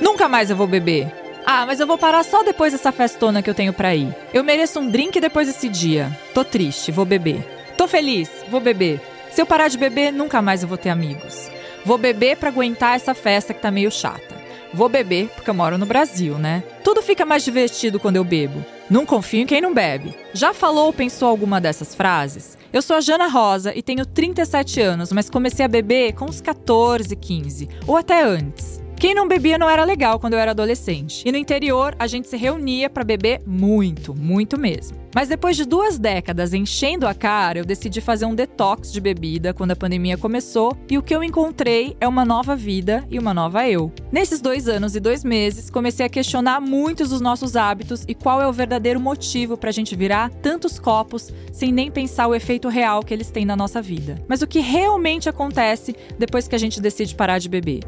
Nunca mais eu vou beber. Ah, mas eu vou parar só depois dessa festona que eu tenho pra ir. Eu mereço um drink depois desse dia. Tô triste, vou beber. Tô feliz, vou beber. Se eu parar de beber, nunca mais eu vou ter amigos. Vou beber pra aguentar essa festa que tá meio chata. Vou beber porque eu moro no Brasil, né? Tudo fica mais divertido quando eu bebo. Não confio em quem não bebe. Já falou ou pensou alguma dessas frases? Eu sou a Jana Rosa e tenho 37 anos, mas comecei a beber com uns 14, 15, ou até antes. Quem não bebia não era legal quando eu era adolescente. E no interior, a gente se reunia para beber muito, muito mesmo. Mas depois de duas décadas enchendo a cara, eu decidi fazer um detox de bebida quando a pandemia começou e o que eu encontrei é uma nova vida e uma nova eu. Nesses dois anos e dois meses, comecei a questionar muitos dos nossos hábitos e qual é o verdadeiro motivo para a gente virar tantos copos sem nem pensar o efeito real que eles têm na nossa vida. Mas o que realmente acontece depois que a gente decide parar de beber?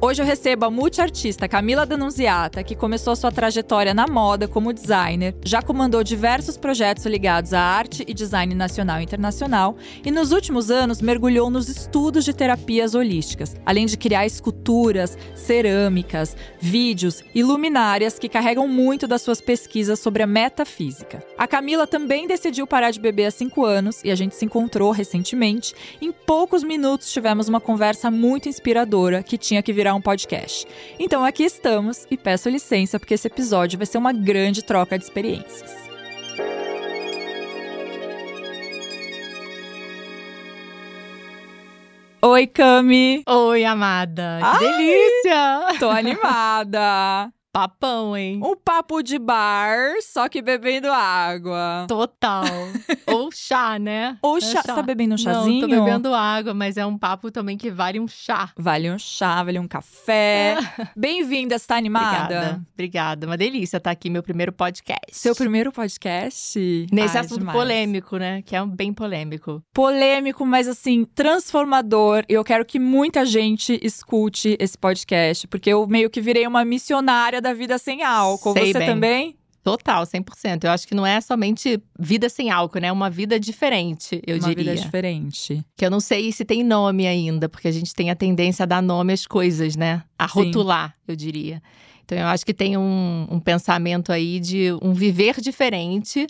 Hoje eu recebo a multiartista Camila Denunziata, que começou sua trajetória na moda como designer, já comandou diversos projetos ligados à arte e design nacional e internacional, e nos últimos anos mergulhou nos estudos de terapias holísticas, além de criar esculturas, cerâmicas, vídeos e luminárias que carregam muito das suas pesquisas sobre a metafísica. A Camila também decidiu parar de beber há cinco anos e a gente se encontrou recentemente. Em poucos minutos tivemos uma conversa muito inspiradora que tinha que virar um podcast. Então aqui estamos e peço licença porque esse episódio vai ser uma grande troca de experiências. Oi, Cami! Oi, amada! Que Ai, delícia! Tô animada! Papão, hein? Um papo de bar, só que bebendo água. Total. Ou chá, né? Ou é chá. Você tá bebendo um chazinho? Não, tô bebendo água, mas é um papo também que vale um chá. Vale um chá, vale um café. É. Bem-vinda, você tá animada? Obrigada. Obrigada. Uma delícia estar tá aqui, meu primeiro podcast. Seu primeiro podcast? Nesse Ai, assunto demais. polêmico, né? Que é um bem polêmico. Polêmico, mas assim, transformador. Eu quero que muita gente escute esse podcast, porque eu meio que virei uma missionária da vida sem álcool. Sei Você bem. também? Total, 100%. Eu acho que não é somente vida sem álcool, né? É uma vida diferente, eu uma diria. Uma vida diferente. Que eu não sei se tem nome ainda, porque a gente tem a tendência a dar nome às coisas, né? A Sim. rotular, eu diria. Então eu acho que tem um, um pensamento aí de um viver diferente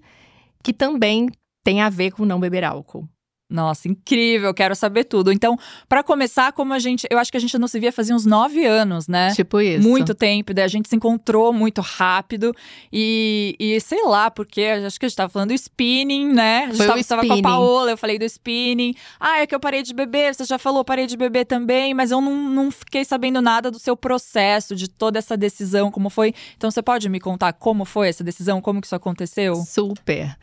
que também tem a ver com não beber álcool. Nossa, incrível, quero saber tudo. Então, para começar, como a gente. Eu acho que a gente não se via fazia uns nove anos, né? Tipo isso. Muito tempo, daí a gente se encontrou muito rápido. E, e sei lá, porque acho que a gente tava falando do spinning, né? A gente Foi tava, o tava com a Paola, eu falei do spinning. Ah, é que eu parei de beber, você já falou, parei de beber também, mas eu não, não fiquei sabendo nada do seu processo, de toda essa decisão, como foi. Então, você pode me contar como foi essa decisão, como que isso aconteceu? Super.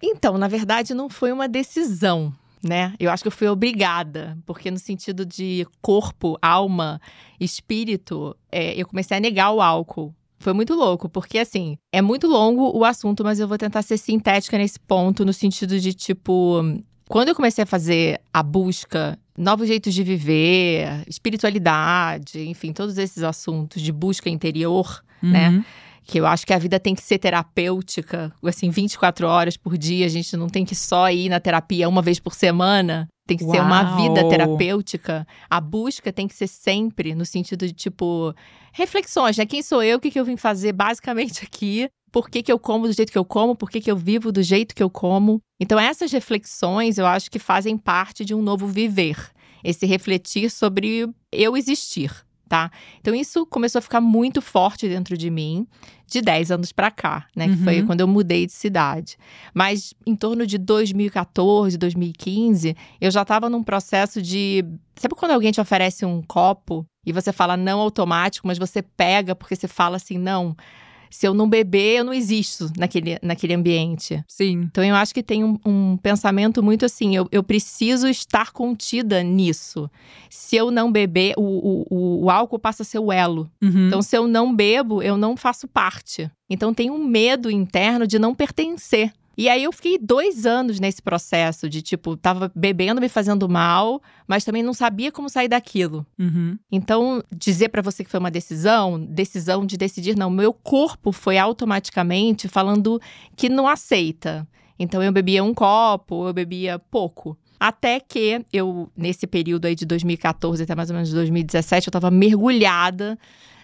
Então, na verdade, não foi uma decisão né? Eu acho que eu fui obrigada, porque no sentido de corpo, alma, espírito, é, eu comecei a negar o álcool. Foi muito louco, porque assim, é muito longo o assunto, mas eu vou tentar ser sintética nesse ponto, no sentido de tipo. Quando eu comecei a fazer a busca, novos jeitos de viver, espiritualidade, enfim, todos esses assuntos de busca interior, né? uhum. né? Que eu acho que a vida tem que ser terapêutica, assim, 24 horas por dia, a gente não tem que só ir na terapia uma vez por semana. Tem que Uau. ser uma vida terapêutica. A busca tem que ser sempre no sentido de, tipo, reflexões, né? Quem sou eu? O que, que eu vim fazer basicamente aqui? Por que, que eu como do jeito que eu como? Por que, que eu vivo do jeito que eu como? Então, essas reflexões eu acho que fazem parte de um novo viver. Esse refletir sobre eu existir tá? Então isso começou a ficar muito forte dentro de mim de 10 anos para cá, né? Que foi uhum. quando eu mudei de cidade. Mas em torno de 2014, 2015, eu já estava num processo de. Sabe quando alguém te oferece um copo e você fala não automático, mas você pega porque você fala assim, não se eu não beber, eu não existo naquele, naquele ambiente. Sim. Então eu acho que tem um, um pensamento muito assim: eu, eu preciso estar contida nisso. Se eu não beber, o, o, o álcool passa a ser o elo. Uhum. Então, se eu não bebo, eu não faço parte. Então tem um medo interno de não pertencer. E aí eu fiquei dois anos nesse processo de tipo, tava bebendo, me fazendo mal, mas também não sabia como sair daquilo. Uhum. Então, dizer para você que foi uma decisão, decisão de decidir, não, meu corpo foi automaticamente falando que não aceita. Então eu bebia um copo, eu bebia pouco. Até que eu, nesse período aí de 2014 até mais ou menos 2017, eu tava mergulhada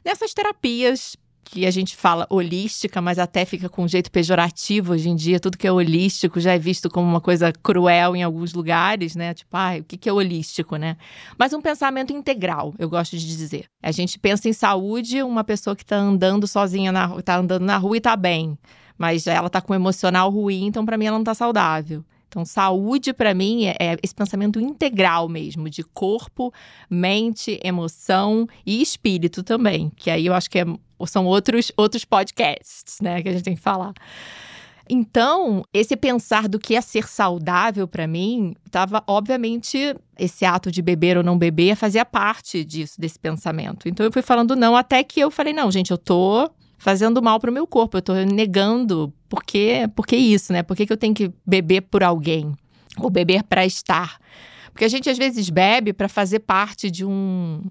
nessas terapias que a gente fala holística, mas até fica com um jeito pejorativo hoje em dia. Tudo que é holístico já é visto como uma coisa cruel em alguns lugares, né? Tipo, ah, o que é holístico, né? Mas um pensamento integral, eu gosto de dizer. A gente pensa em saúde, uma pessoa que tá andando sozinha, na, tá andando na rua e tá bem. Mas ela tá com um emocional ruim, então para mim ela não tá saudável. Então, saúde para mim é, é, esse pensamento integral mesmo, de corpo, mente, emoção e espírito também. Que aí eu acho que é, são outros, outros podcasts, né, que a gente tem que falar. Então, esse pensar do que é ser saudável para mim, estava obviamente esse ato de beber ou não beber fazia parte disso, desse pensamento. Então eu fui falando não até que eu falei não, gente, eu tô fazendo mal pro meu corpo. Eu tô negando. Por que, por que isso, né? Por que, que eu tenho que beber por alguém? Ou beber para estar? Porque a gente às vezes bebe para fazer parte de um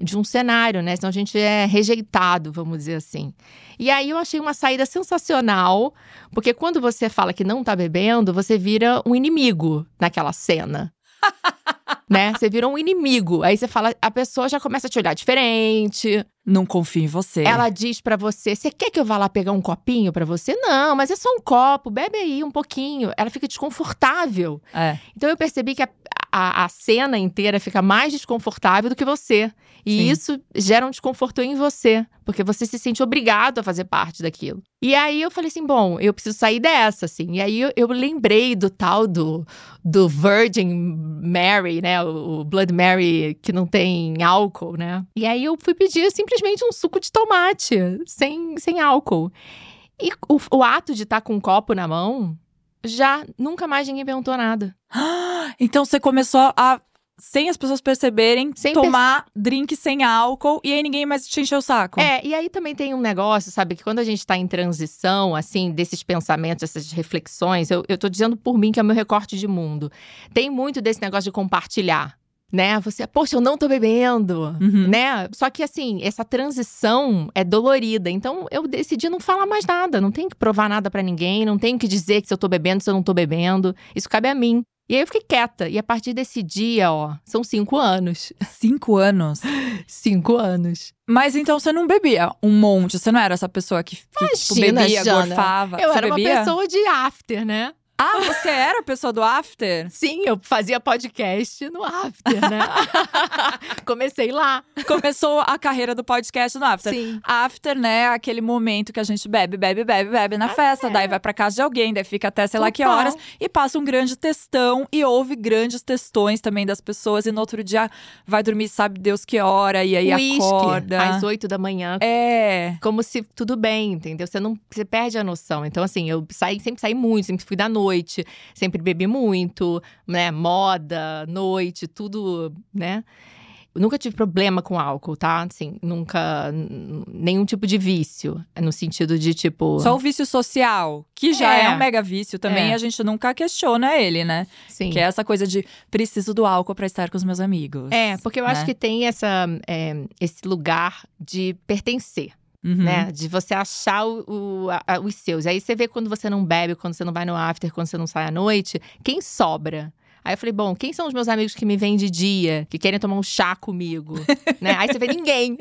de um cenário, né? Senão a gente é rejeitado, vamos dizer assim. E aí eu achei uma saída sensacional, porque quando você fala que não tá bebendo, você vira um inimigo naquela cena. né? Você vira um inimigo. Aí você fala, a pessoa já começa a te olhar diferente. Não confia em você. Ela diz para você: "Você quer que eu vá lá pegar um copinho para você?" Não, mas é só um copo, bebe aí um pouquinho. Ela fica desconfortável. É. Então eu percebi que a, a, a cena inteira fica mais desconfortável do que você. E Sim. isso gera um desconforto em você, porque você se sente obrigado a fazer parte daquilo. E aí eu falei assim, bom, eu preciso sair dessa, assim. E aí eu, eu lembrei do tal do, do Virgin Mary, né? O, o, Blood Mary que não tem álcool, né? E aí eu fui pedir simplesmente um suco de tomate, sem, sem álcool. E o, o ato de estar tá com um copo na mão, já nunca mais ninguém perguntou nada. Então você começou a sem as pessoas perceberem, sem tomar drink sem álcool e aí ninguém mais te encheu o saco. É, e aí também tem um negócio, sabe, que quando a gente tá em transição, assim, desses pensamentos, essas reflexões, eu, eu tô dizendo por mim que é o meu recorte de mundo. Tem muito desse negócio de compartilhar né? Você, poxa, eu não tô bebendo, uhum. né? Só que assim, essa transição é dolorida. Então eu decidi não falar mais nada, não tenho que provar nada para ninguém, não tenho que dizer que se eu tô bebendo, se eu não tô bebendo. Isso cabe a mim. E aí eu fiquei quieta. E a partir desse dia, ó, são cinco anos. Cinco anos? cinco anos. Mas então você não bebia um monte? Você não era essa pessoa que, que tipo, Imagina, tipo, bebia, Jana. gorfava? Eu você era bebia? uma pessoa de after, né? Ah, você era a pessoa do after? Sim, eu fazia podcast no after, né? Comecei lá. Começou a carreira do podcast no after. Sim. After, né, aquele momento que a gente bebe, bebe, bebe, bebe na ah, festa, é. daí vai pra casa de alguém, daí fica até sei Total. lá que horas e passa um grande textão e ouve grandes textões também das pessoas e no outro dia vai dormir sabe Deus que hora e aí Whisky, acorda às oito da manhã. É. Como se tudo bem, entendeu? Você não você perde a noção. Então assim, eu saí, sempre saí muito, sempre fui da noite noite, sempre bebi muito, né? Moda, noite, tudo, né? nunca tive problema com álcool, tá? Assim, nunca. Nenhum tipo de vício. No sentido de, tipo. Só o vício social, que já é, é um mega vício também, é. a gente nunca questiona ele, né? Sim. Que é essa coisa de preciso do álcool para estar com os meus amigos. É, porque eu né? acho que tem essa, é, esse lugar de pertencer. Uhum. Né? De você achar o, o a, os seus. Aí você vê quando você não bebe, quando você não vai no after, quando você não sai à noite, quem sobra? Aí eu falei, bom, quem são os meus amigos que me vêm de dia, que querem tomar um chá comigo? né? Aí você vê ninguém.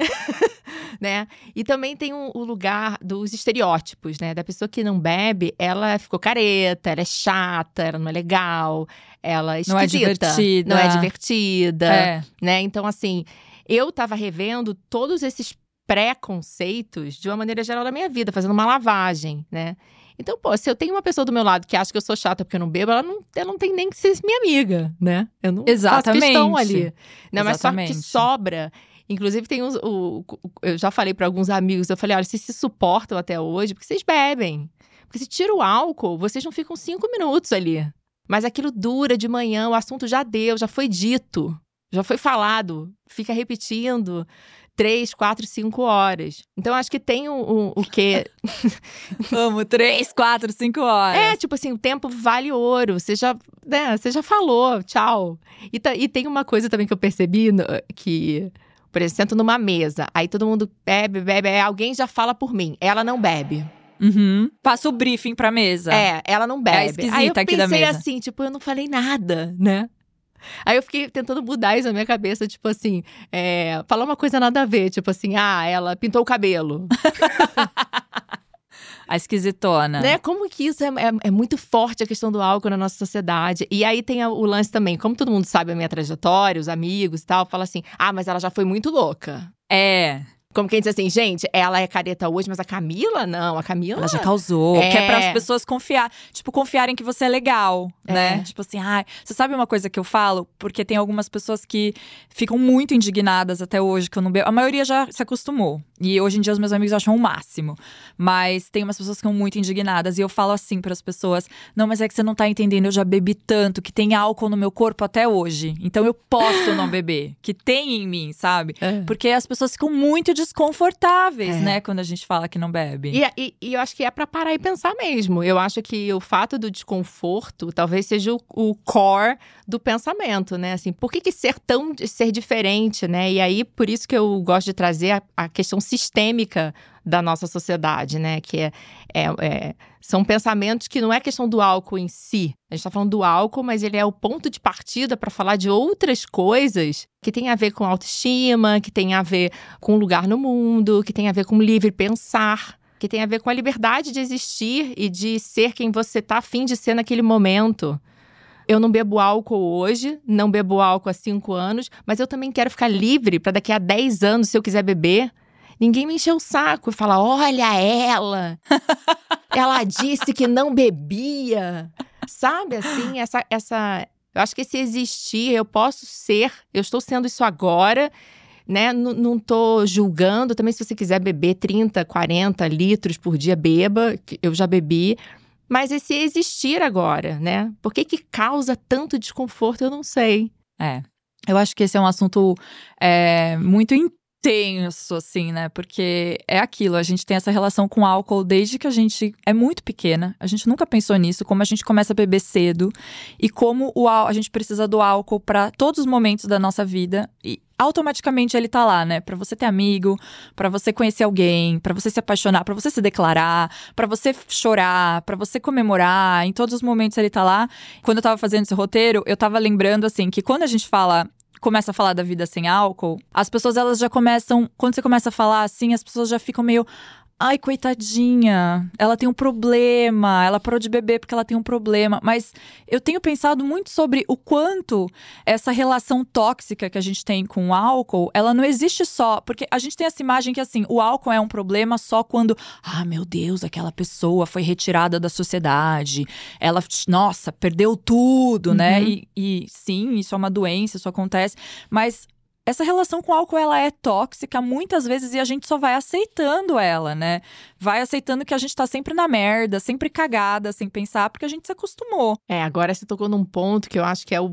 né? E também tem o lugar dos estereótipos, né? Da pessoa que não bebe, ela ficou careta, ela é chata, ela não é legal, ela é esquisita. Não é divertida. Não é divertida. É. Né? Então, assim, eu tava revendo todos esses preconceitos de uma maneira geral da minha vida, fazendo uma lavagem, né? Então, pô, se eu tenho uma pessoa do meu lado que acha que eu sou chata porque eu não bebo, ela não, ela não tem nem que ser minha amiga, né? Eu não Exatamente. faço questão ali. Não, mas só que sobra. Inclusive, tem uns. O, o, eu já falei para alguns amigos, eu falei: olha, vocês se suportam até hoje porque vocês bebem. Porque se tira o álcool, vocês não ficam cinco minutos ali. Mas aquilo dura de manhã, o assunto já deu, já foi dito, já foi falado, fica repetindo três, quatro, cinco horas. Então, acho que tem o, o, o quê? Amo, três, quatro, cinco horas. É, tipo assim, o tempo vale ouro. Você já, né, você já falou, tchau. E, tá, e tem uma coisa também que eu percebi, que… Por exemplo, sento numa mesa, aí todo mundo bebe, bebe, alguém já fala por mim. Ela não bebe. Uhum. Passa o briefing pra mesa. É, ela não bebe. É esquisita aí eu aqui da mesa. assim, tipo, eu não falei nada, né? Aí eu fiquei tentando mudar isso na minha cabeça, tipo assim, é, falar uma coisa nada a ver, tipo assim, ah, ela pintou o cabelo. A esquisitona. Né? Como que isso é, é, é, muito forte a questão do álcool na nossa sociedade. E aí tem o lance também, como todo mundo sabe a minha trajetória, os amigos e tal, fala assim: ah, mas ela já foi muito louca. É. Como quem diz assim, gente, ela é careta hoje, mas a Camila não. A Camila. Ela já causou. É. Que é para as pessoas confiar. Tipo, confiarem que você é legal, é. né? Tipo assim, ah, você sabe uma coisa que eu falo? Porque tem algumas pessoas que ficam muito indignadas até hoje que eu não bebo. A maioria já se acostumou. E hoje em dia os meus amigos acham o máximo. Mas tem umas pessoas que são muito indignadas. E eu falo assim para as pessoas: não, mas é que você não tá entendendo, eu já bebi tanto, que tem álcool no meu corpo até hoje. Então eu posso não beber. Que tem em mim, sabe? É. Porque as pessoas ficam muito desconfortáveis, é. né, quando a gente fala que não bebe. E, e, e, eu acho que é para parar e pensar mesmo. Eu acho que o fato do desconforto talvez seja o, o core do pensamento, né? Assim, por que, que ser tão ser diferente, né? E aí, por isso que eu gosto de trazer a, a questão sistêmica da nossa sociedade, né? Que é, é, é, são pensamentos que não é questão do álcool em si. A gente está falando do álcool, mas ele é o ponto de partida para falar de outras coisas que tem a ver com autoestima, que tem a ver com lugar no mundo, que tem a ver com livre pensar que tem a ver com a liberdade de existir e de ser quem você está afim de ser naquele momento. Eu não bebo álcool hoje, não bebo álcool há cinco anos, mas eu também quero ficar livre para daqui a dez anos, se eu quiser beber, Ninguém me encheu o saco e fala: olha ela, ela disse que não bebia. Sabe assim, essa, essa. Eu acho que se existir, eu posso ser, eu estou sendo isso agora, né? N não estou julgando. Também, se você quiser beber 30, 40 litros por dia, beba, eu já bebi. Mas esse existir agora, né? Por que, que causa tanto desconforto, eu não sei. É. Eu acho que esse é um assunto é, muito tenso, assim, né? Porque é aquilo, a gente tem essa relação com álcool desde que a gente é muito pequena. A gente nunca pensou nisso, como a gente começa a beber cedo e como o, a gente precisa do álcool para todos os momentos da nossa vida. E automaticamente ele tá lá, né? Para você ter amigo, para você conhecer alguém, para você se apaixonar, para você se declarar, para você chorar, para você comemorar, em todos os momentos ele tá lá. Quando eu tava fazendo esse roteiro, eu tava lembrando assim que quando a gente fala começa a falar da vida sem álcool, as pessoas elas já começam, quando você começa a falar assim, as pessoas já ficam meio Ai, coitadinha, ela tem um problema, ela parou de beber porque ela tem um problema. Mas eu tenho pensado muito sobre o quanto essa relação tóxica que a gente tem com o álcool, ela não existe só. Porque a gente tem essa imagem que, assim, o álcool é um problema só quando, ah, meu Deus, aquela pessoa foi retirada da sociedade, ela, nossa, perdeu tudo, né? uhum. né? E, e sim, isso é uma doença, isso acontece. Mas essa relação com o álcool ela é tóxica muitas vezes e a gente só vai aceitando ela, né? Vai aceitando que a gente tá sempre na merda, sempre cagada, sem pensar, porque a gente se acostumou. É, agora você tocou num ponto que eu acho que é, o,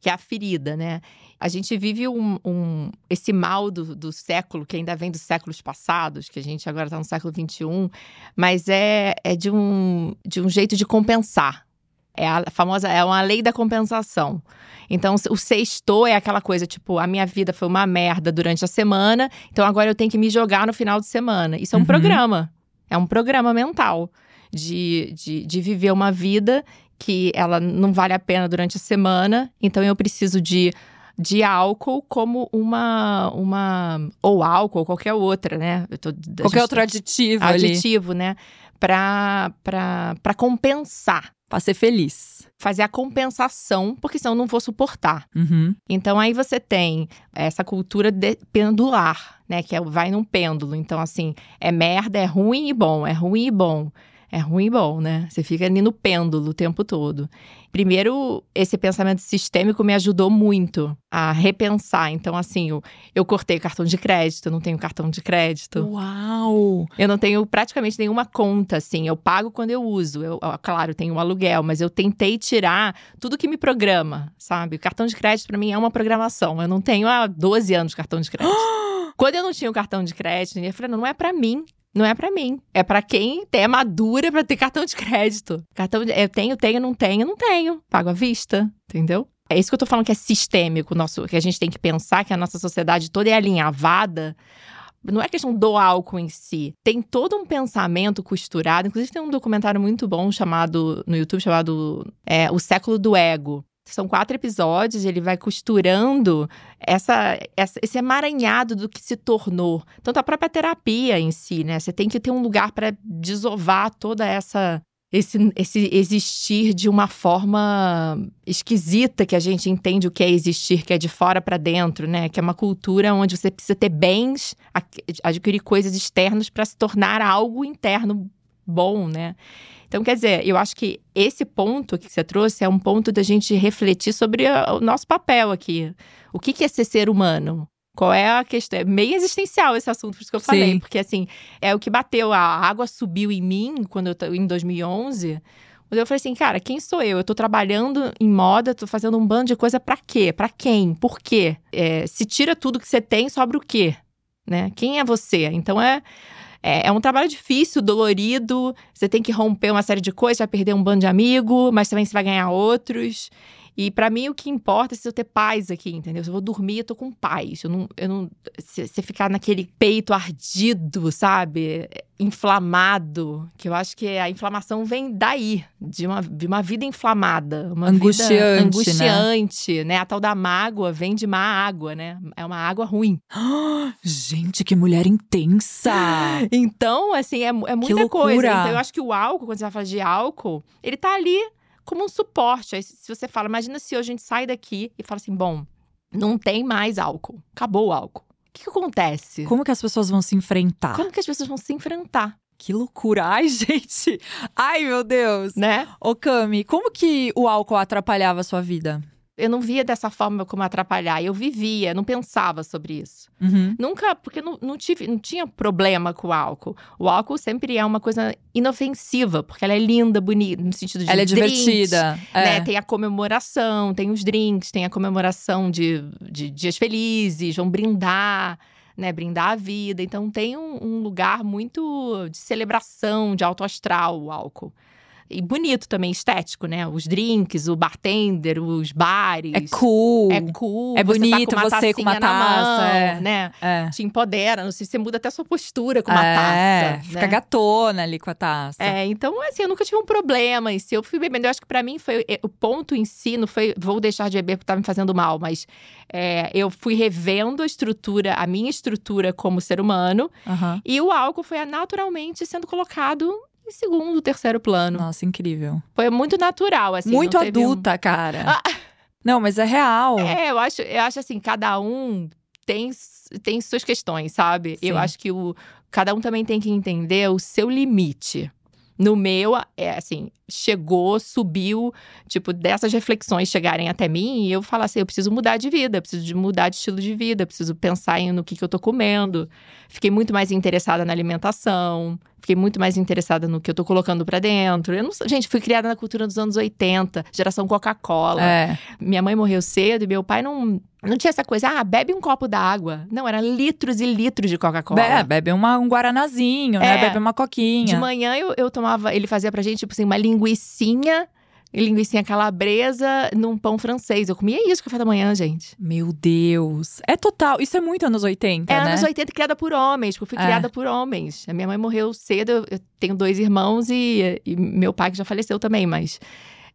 que é a ferida, né? A gente vive um, um esse mal do, do, século, que ainda vem dos séculos passados, que a gente agora tá no século XXI, mas é, é de, um, de um jeito de compensar. É a famosa, é uma lei da compensação. Então, o sexto é aquela coisa, tipo, a minha vida foi uma merda durante a semana, então agora eu tenho que me jogar no final de semana. Isso é um uhum. programa. É um programa mental de, de, de viver uma vida que ela não vale a pena durante a semana, então eu preciso de de álcool como uma uma ou álcool ou qualquer outra, né? Tô, qualquer outro aditivo aditivo, ali. né? Para para compensar para ser feliz. Fazer a compensação, porque senão eu não vou suportar. Uhum. Então aí você tem essa cultura de pendular, né? Que é, vai num pêndulo. Então, assim, é merda, é ruim e bom, é ruim e bom é ruim e bom, né? Você fica ali no pêndulo o tempo todo. Primeiro, esse pensamento sistêmico me ajudou muito a repensar. Então, assim, eu, eu cortei cartão de crédito, eu não tenho cartão de crédito. Uau! Eu não tenho praticamente nenhuma conta, assim. Eu pago quando eu uso. Eu, claro, tenho um aluguel, mas eu tentei tirar tudo que me programa, sabe? O cartão de crédito, para mim, é uma programação. Eu não tenho há 12 anos cartão de crédito. Quando eu não tinha o cartão de crédito, eu falei, não, não é para mim. Não é para mim. É para quem é madura para ter cartão de crédito. Cartão de, eu tenho, tenho, não tenho, não tenho. Pago à vista, entendeu? É isso que eu tô falando que é sistêmico, nosso, que a gente tem que pensar que a nossa sociedade toda é alinhavada. Não é questão do álcool em si. Tem todo um pensamento costurado. Inclusive, tem um documentário muito bom chamado no YouTube chamado é, O Século do Ego São quatro episódios, ele vai costurando essa, essa, esse emaranhado do que se tornou. Tanto a própria terapia em si, né? Você tem que ter um lugar para desovar toda essa esse, esse existir de uma forma esquisita que a gente entende o que é existir, que é de fora para dentro, né? Que é uma cultura onde você precisa ter bens, adquirir coisas externas para se tornar algo interno bom, né? Então, quer dizer, eu acho que esse ponto que você trouxe é um ponto da gente refletir sobre o nosso papel aqui. O que é ser ser humano? Qual é a questão? É meio existencial esse assunto, por isso que eu falei. Sim. Porque, assim, é o que bateu. A água subiu em mim quando eu em 2011. Quando eu falei assim, cara, quem sou eu? Eu tô trabalhando em moda, tô fazendo um bando de coisa para quê? Para quem? Por quê? É, se tira tudo que você tem, sobra o quê? Né? Quem é você? Então é, é, é, um trabalho difícil, dolorido. Você tem que romper uma série de coisas, vai perder um bando de amigos, mas também você vai ganhar outros. E para mim o que importa é se eu ter paz aqui, entendeu? Se eu vou dormir, eu tô com paz. Eu não. Eu não se, se ficar naquele peito ardido, sabe? Inflamado. Que eu acho que a inflamação vem daí, de uma, de uma vida inflamada. Uma angustiante. Vida angustiante, né? né? A tal da mágoa vem de má água, né? É uma água ruim. gente, que mulher intensa! então, assim, é, é muita coisa. Então, eu acho que o álcool, quando você vai falar de álcool, ele tá ali como um suporte. Aí, se você fala, imagina se hoje a gente sai daqui e fala assim: bom, não tem mais álcool, acabou o álcool. O que, que acontece? Como que as pessoas vão se enfrentar? Como que as pessoas vão se enfrentar? Que loucura! Ai, gente! Ai, meu Deus! Né? Ô, Cami, como que o álcool atrapalhava a sua vida? Eu não via dessa forma como atrapalhar. Eu vivia, não pensava sobre isso. Uhum. Nunca, porque não, não, tive, não tinha problema com o álcool. O álcool sempre é uma coisa inofensiva, porque ela é linda, bonita, no sentido de. Ela é drinks, divertida. Né? É. Tem a comemoração, tem os drinks, tem a comemoração de, de dias felizes, vão brindar. Né, brindar a vida. Então tem um, um lugar muito de celebração, de alto astral o álcool. E bonito também, estético, né? Os drinks, o bartender, os bares. É cool. É cool. É bonito você, tá você com uma taça, mão, é. né? É. Te empodera. Não sei se você muda até a sua postura com uma é, taça. Fica né? gatona ali com a taça. É, então, assim, eu nunca tive um problema. E se eu fui bebendo, eu acho que para mim foi. O ponto em si não foi. Vou deixar de beber porque tá me fazendo mal, mas é, eu fui revendo a estrutura, a minha estrutura como ser humano. Uhum. E o álcool foi naturalmente sendo colocado em segundo, terceiro plano. Nossa, incrível. Foi muito natural, assim. Muito adulta, um... cara. Ah. Não, mas é real. É, eu acho, eu acho assim, cada um tem, tem suas questões, sabe? Sim. Eu acho que o, cada um também tem que entender o seu limite. No meu, é assim, chegou, subiu, tipo, dessas reflexões chegarem até mim e eu falar assim: eu preciso mudar de vida, preciso de mudar de estilo de vida, preciso pensar em no que, que eu tô comendo. Fiquei muito mais interessada na alimentação, fiquei muito mais interessada no que eu tô colocando para dentro. Eu não, gente, fui criada na cultura dos anos 80, geração Coca-Cola. É. Minha mãe morreu cedo e meu pai não não tinha essa coisa, ah, bebe um copo d'água. Não, era litros e litros de Coca-Cola. É, bebe uma, um guaranazinho, né? é, né? Bebe uma coquinha. De manhã eu, eu tomava, ele fazia pra gente, tipo assim, uma linguiçinha linguiça calabresa num pão francês. Eu comia isso café da manhã, gente. Meu Deus. É total. Isso é muito anos 80, é né? anos 80 criada por homens, porque eu fui é. criada por homens. A minha mãe morreu cedo, eu tenho dois irmãos e, e meu pai que já faleceu também, mas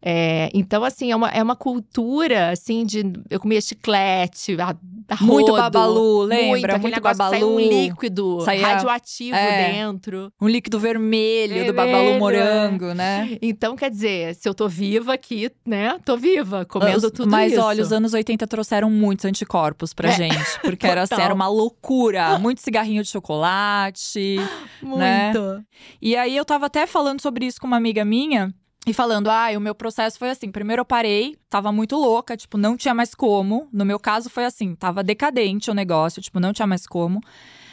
é, então, assim, é uma, é uma cultura, assim, de… Eu comia chiclete, a, a rodo, Muito babalu, lembra? Muito, muito babalu. um líquido saía, radioativo é, dentro. Um líquido vermelho é, do babalu morango, né? Então, quer dizer, se eu tô viva aqui, né? Tô viva, comendo os, tudo mas, isso. Mas, olha, os anos 80 trouxeram muitos anticorpos pra é. gente. Porque era, assim, era uma loucura. Muito cigarrinho de chocolate, Muito. Né? E aí, eu tava até falando sobre isso com uma amiga minha e falando, ah, o meu processo foi assim. Primeiro eu parei, tava muito louca, tipo, não tinha mais como. No meu caso foi assim, tava decadente o negócio, tipo, não tinha mais como.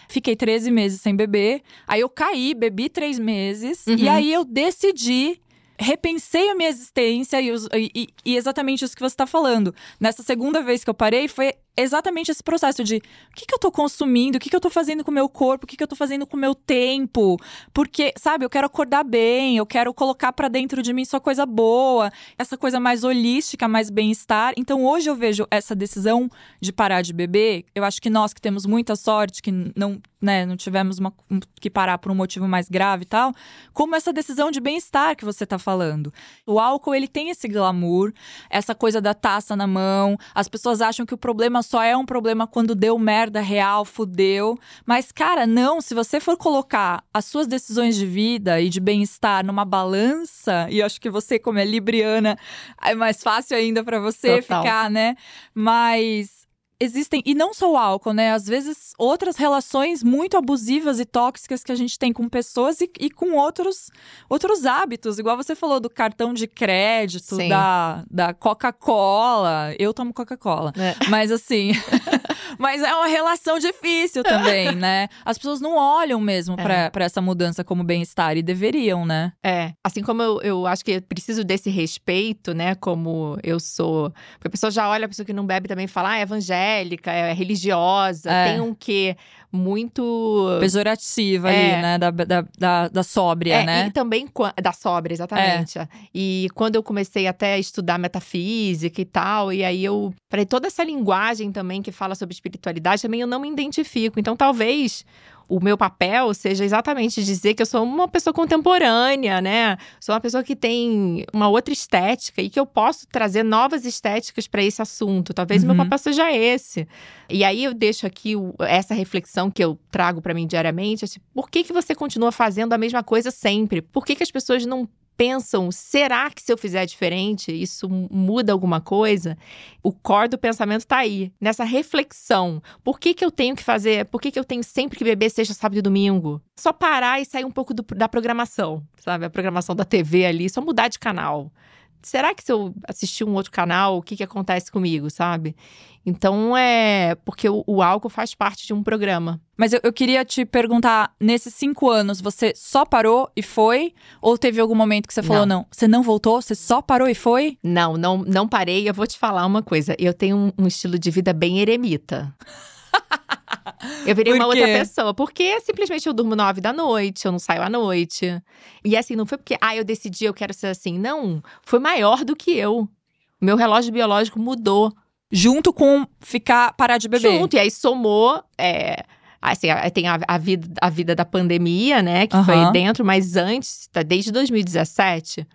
Fiquei 13 meses sem beber. Aí eu caí, bebi três meses. Uhum. E aí eu decidi repensei a minha existência e, e, e, exatamente isso que você está falando. Nessa segunda vez que eu parei, foi exatamente esse processo de o que, que eu tô consumindo, o que, que eu tô fazendo com o meu corpo, o que, que eu tô fazendo com o meu tempo. Porque, sabe, eu quero acordar bem, eu quero colocar para dentro de mim só coisa boa, essa coisa mais holística, mais bem-estar. Então, hoje eu vejo essa decisão de parar de beber. Eu acho que nós que temos muita sorte, que não né, não tivemos uma, que parar por um motivo mais grave e tal, como essa decisão de bem-estar que você tá falando. O álcool, ele tem esse glamour, essa coisa da taça na mão, as pessoas acham que o problema só é um problema quando deu merda real, fudeu, mas cara, não, se você for colocar as suas decisões de vida e de bem-estar numa balança, e acho que você como é libriana, é mais fácil ainda para você Total. ficar, né, mas existem, e não só o álcool, né? Às vezes outras relações muito abusivas e tóxicas que a gente tem com pessoas e, e com outros, outros hábitos. Igual você falou do cartão de crédito, da, da Coca-Cola. Eu tomo Coca-Cola. É. Mas assim. mas é uma relação difícil também, né? As pessoas não olham mesmo é. para essa mudança como bem-estar e deveriam, né? É. Assim como eu, eu acho que eu preciso desse respeito, né? Como eu sou. Porque a pessoa já olha a pessoa que não bebe também e fala, ah, é evangélica evangélica, é religiosa, é. tem um quê muito. Pejorativa é. ali, né? Da, da, da, da sóbria, é, né? E também da sóbria, exatamente. É. E quando eu comecei até a estudar metafísica e tal, e aí eu. Falei, toda essa linguagem também que fala sobre espiritualidade, também eu não me identifico. Então, talvez o meu papel seja exatamente dizer que eu sou uma pessoa contemporânea, né? Sou uma pessoa que tem uma outra estética e que eu posso trazer novas estéticas para esse assunto. Talvez uhum. o meu papel seja esse. E aí eu deixo aqui essa reflexão que eu trago para mim diariamente, assim, por que que você continua fazendo a mesma coisa sempre? Por que que as pessoas não pensam: será que se eu fizer diferente, isso muda alguma coisa? O core do pensamento está aí, nessa reflexão. Por que, que eu tenho que fazer? Por que, que eu tenho sempre que beber seja sábado e domingo? Só parar e sair um pouco do, da programação, sabe? A programação da TV ali, só mudar de canal será que se eu assistir um outro canal, o que, que acontece comigo, sabe? Então é. Porque o, o álcool faz parte de um programa. Mas eu, eu, queria te perguntar: nesses cinco anos, você só parou e foi? Ou teve algum momento que você falou, não, não você não voltou? Você só parou e foi? Não, não, não parei. Eu vou te falar uma coisa: eu tenho um, um estilo de vida bem eremita. Eu virei uma outra pessoa. Porque simplesmente eu durmo nove da noite, eu não saio à noite. E assim, não foi porque, ah, eu decidi, eu quero ser assim. Não, foi maior do que eu. Meu relógio biológico mudou. Junto com ficar, parar de beber. Junto, e aí somou. É, assim, tem a, a, vida, a vida da pandemia, né? Que uhum. foi dentro, mas antes, tá, desde 2017.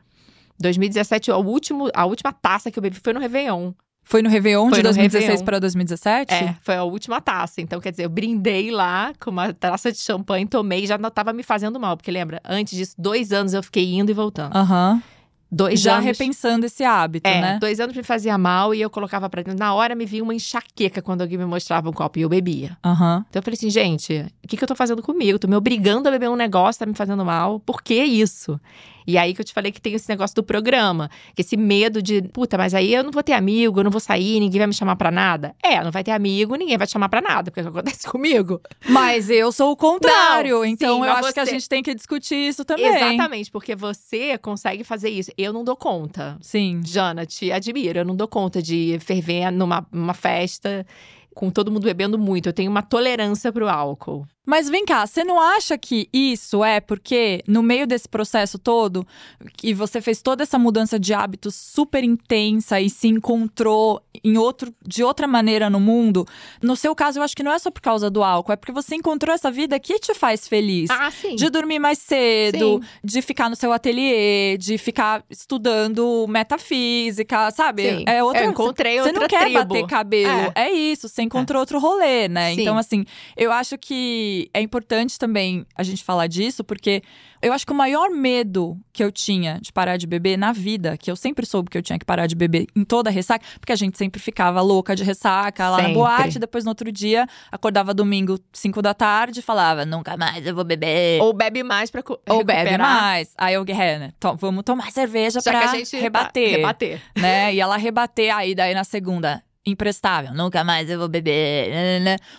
2017, a, último, a última taça que eu bebi foi no Réveillon. Foi no Réveillon foi de 2016 para 2017? É, foi a última taça. Então, quer dizer, eu brindei lá com uma taça de champanhe, tomei e já não tava me fazendo mal. Porque lembra, antes disso, dois anos eu fiquei indo e voltando. Aham. Uhum. Dois Já anos, repensando esse hábito, é, né? Dois anos me fazia mal e eu colocava pra dentro. Na hora me vinha uma enxaqueca quando alguém me mostrava um copo e eu bebia. Uhum. Então eu falei assim, gente, o que, que eu tô fazendo comigo? Tô me obrigando a beber um negócio, tá me fazendo mal. Por que isso? E aí que eu te falei que tem esse negócio do programa, que esse medo de, puta, mas aí eu não vou ter amigo, eu não vou sair, ninguém vai me chamar pra nada. É, não vai ter amigo, ninguém vai te chamar pra nada, porque é o que acontece comigo. Mas eu sou o contrário, não, então sim, eu acho você... que a gente tem que discutir isso também. Exatamente, porque você consegue fazer isso. Eu não dou conta. Sim. Jana, te admiro, eu não dou conta de ferver numa, numa festa com todo mundo bebendo muito. Eu tenho uma tolerância pro álcool. Mas vem cá, você não acha que isso é porque no meio desse processo todo, que você fez toda essa mudança de hábitos super intensa e se encontrou em outro, de outra maneira no mundo? No seu caso, eu acho que não é só por causa do álcool, é porque você encontrou essa vida que te faz feliz. Ah, sim. De dormir mais cedo, sim. de ficar no seu ateliê, de ficar estudando metafísica, sabe? Sim. É outra, eu encontrei outra Você não quer tribo. bater cabelo. É. é isso, você encontrou é. outro rolê, né? Sim. Então, assim, eu acho que é importante também a gente falar disso, porque eu acho que o maior medo que eu tinha de parar de beber na vida, que eu sempre soube que eu tinha que parar de beber em toda a ressaca, porque a gente sempre ficava louca de ressaca lá sempre. na boate, depois no outro dia acordava domingo, 5 da tarde e falava, nunca mais eu vou beber. Ou bebe mais pra Ou bebe mais. Aí eu, né, to vamos tomar cerveja Já pra rebater. Rebater. Né? E ela rebater, aí daí na segunda, imprestável, nunca mais eu vou beber.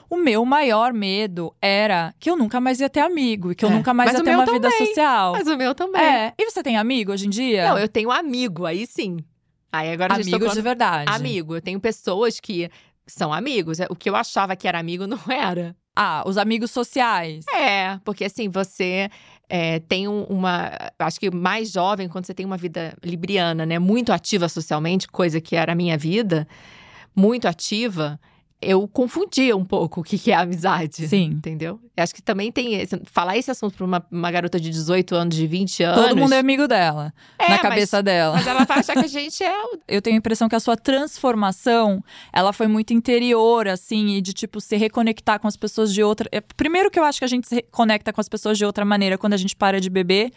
O meu maior medo era que eu nunca mais ia ter amigo e que eu é. nunca mais Mas ia ter uma também. vida social. Mas o meu também. É. E você tem amigo hoje em dia? Não, eu tenho amigo, aí sim. Aí agora Amigos de verdade. Amigo, eu tenho pessoas que são amigos. É, o que eu achava que era amigo não era. Ah, os amigos sociais. É, porque assim, você é, tem um, uma. Acho que mais jovem, quando você tem uma vida libriana, né? Muito ativa socialmente, coisa que era a minha vida, muito ativa eu confundia um pouco o que, que é amizade. Sim. Entendeu? Eu acho que também tem. Esse, falar esse assunto pra uma, uma, garota de 18 anos, de 20 anos. Todo mundo é amigo dela. É, na cabeça mas, dela. Mas ela vai achar que a gente é. Eu tenho a impressão que a sua transformação, ela foi muito interior, assim, e de, tipo, se reconectar com as pessoas de outra. É, primeiro que eu acho que a gente se conecta com as pessoas de outra maneira quando a gente para de beber.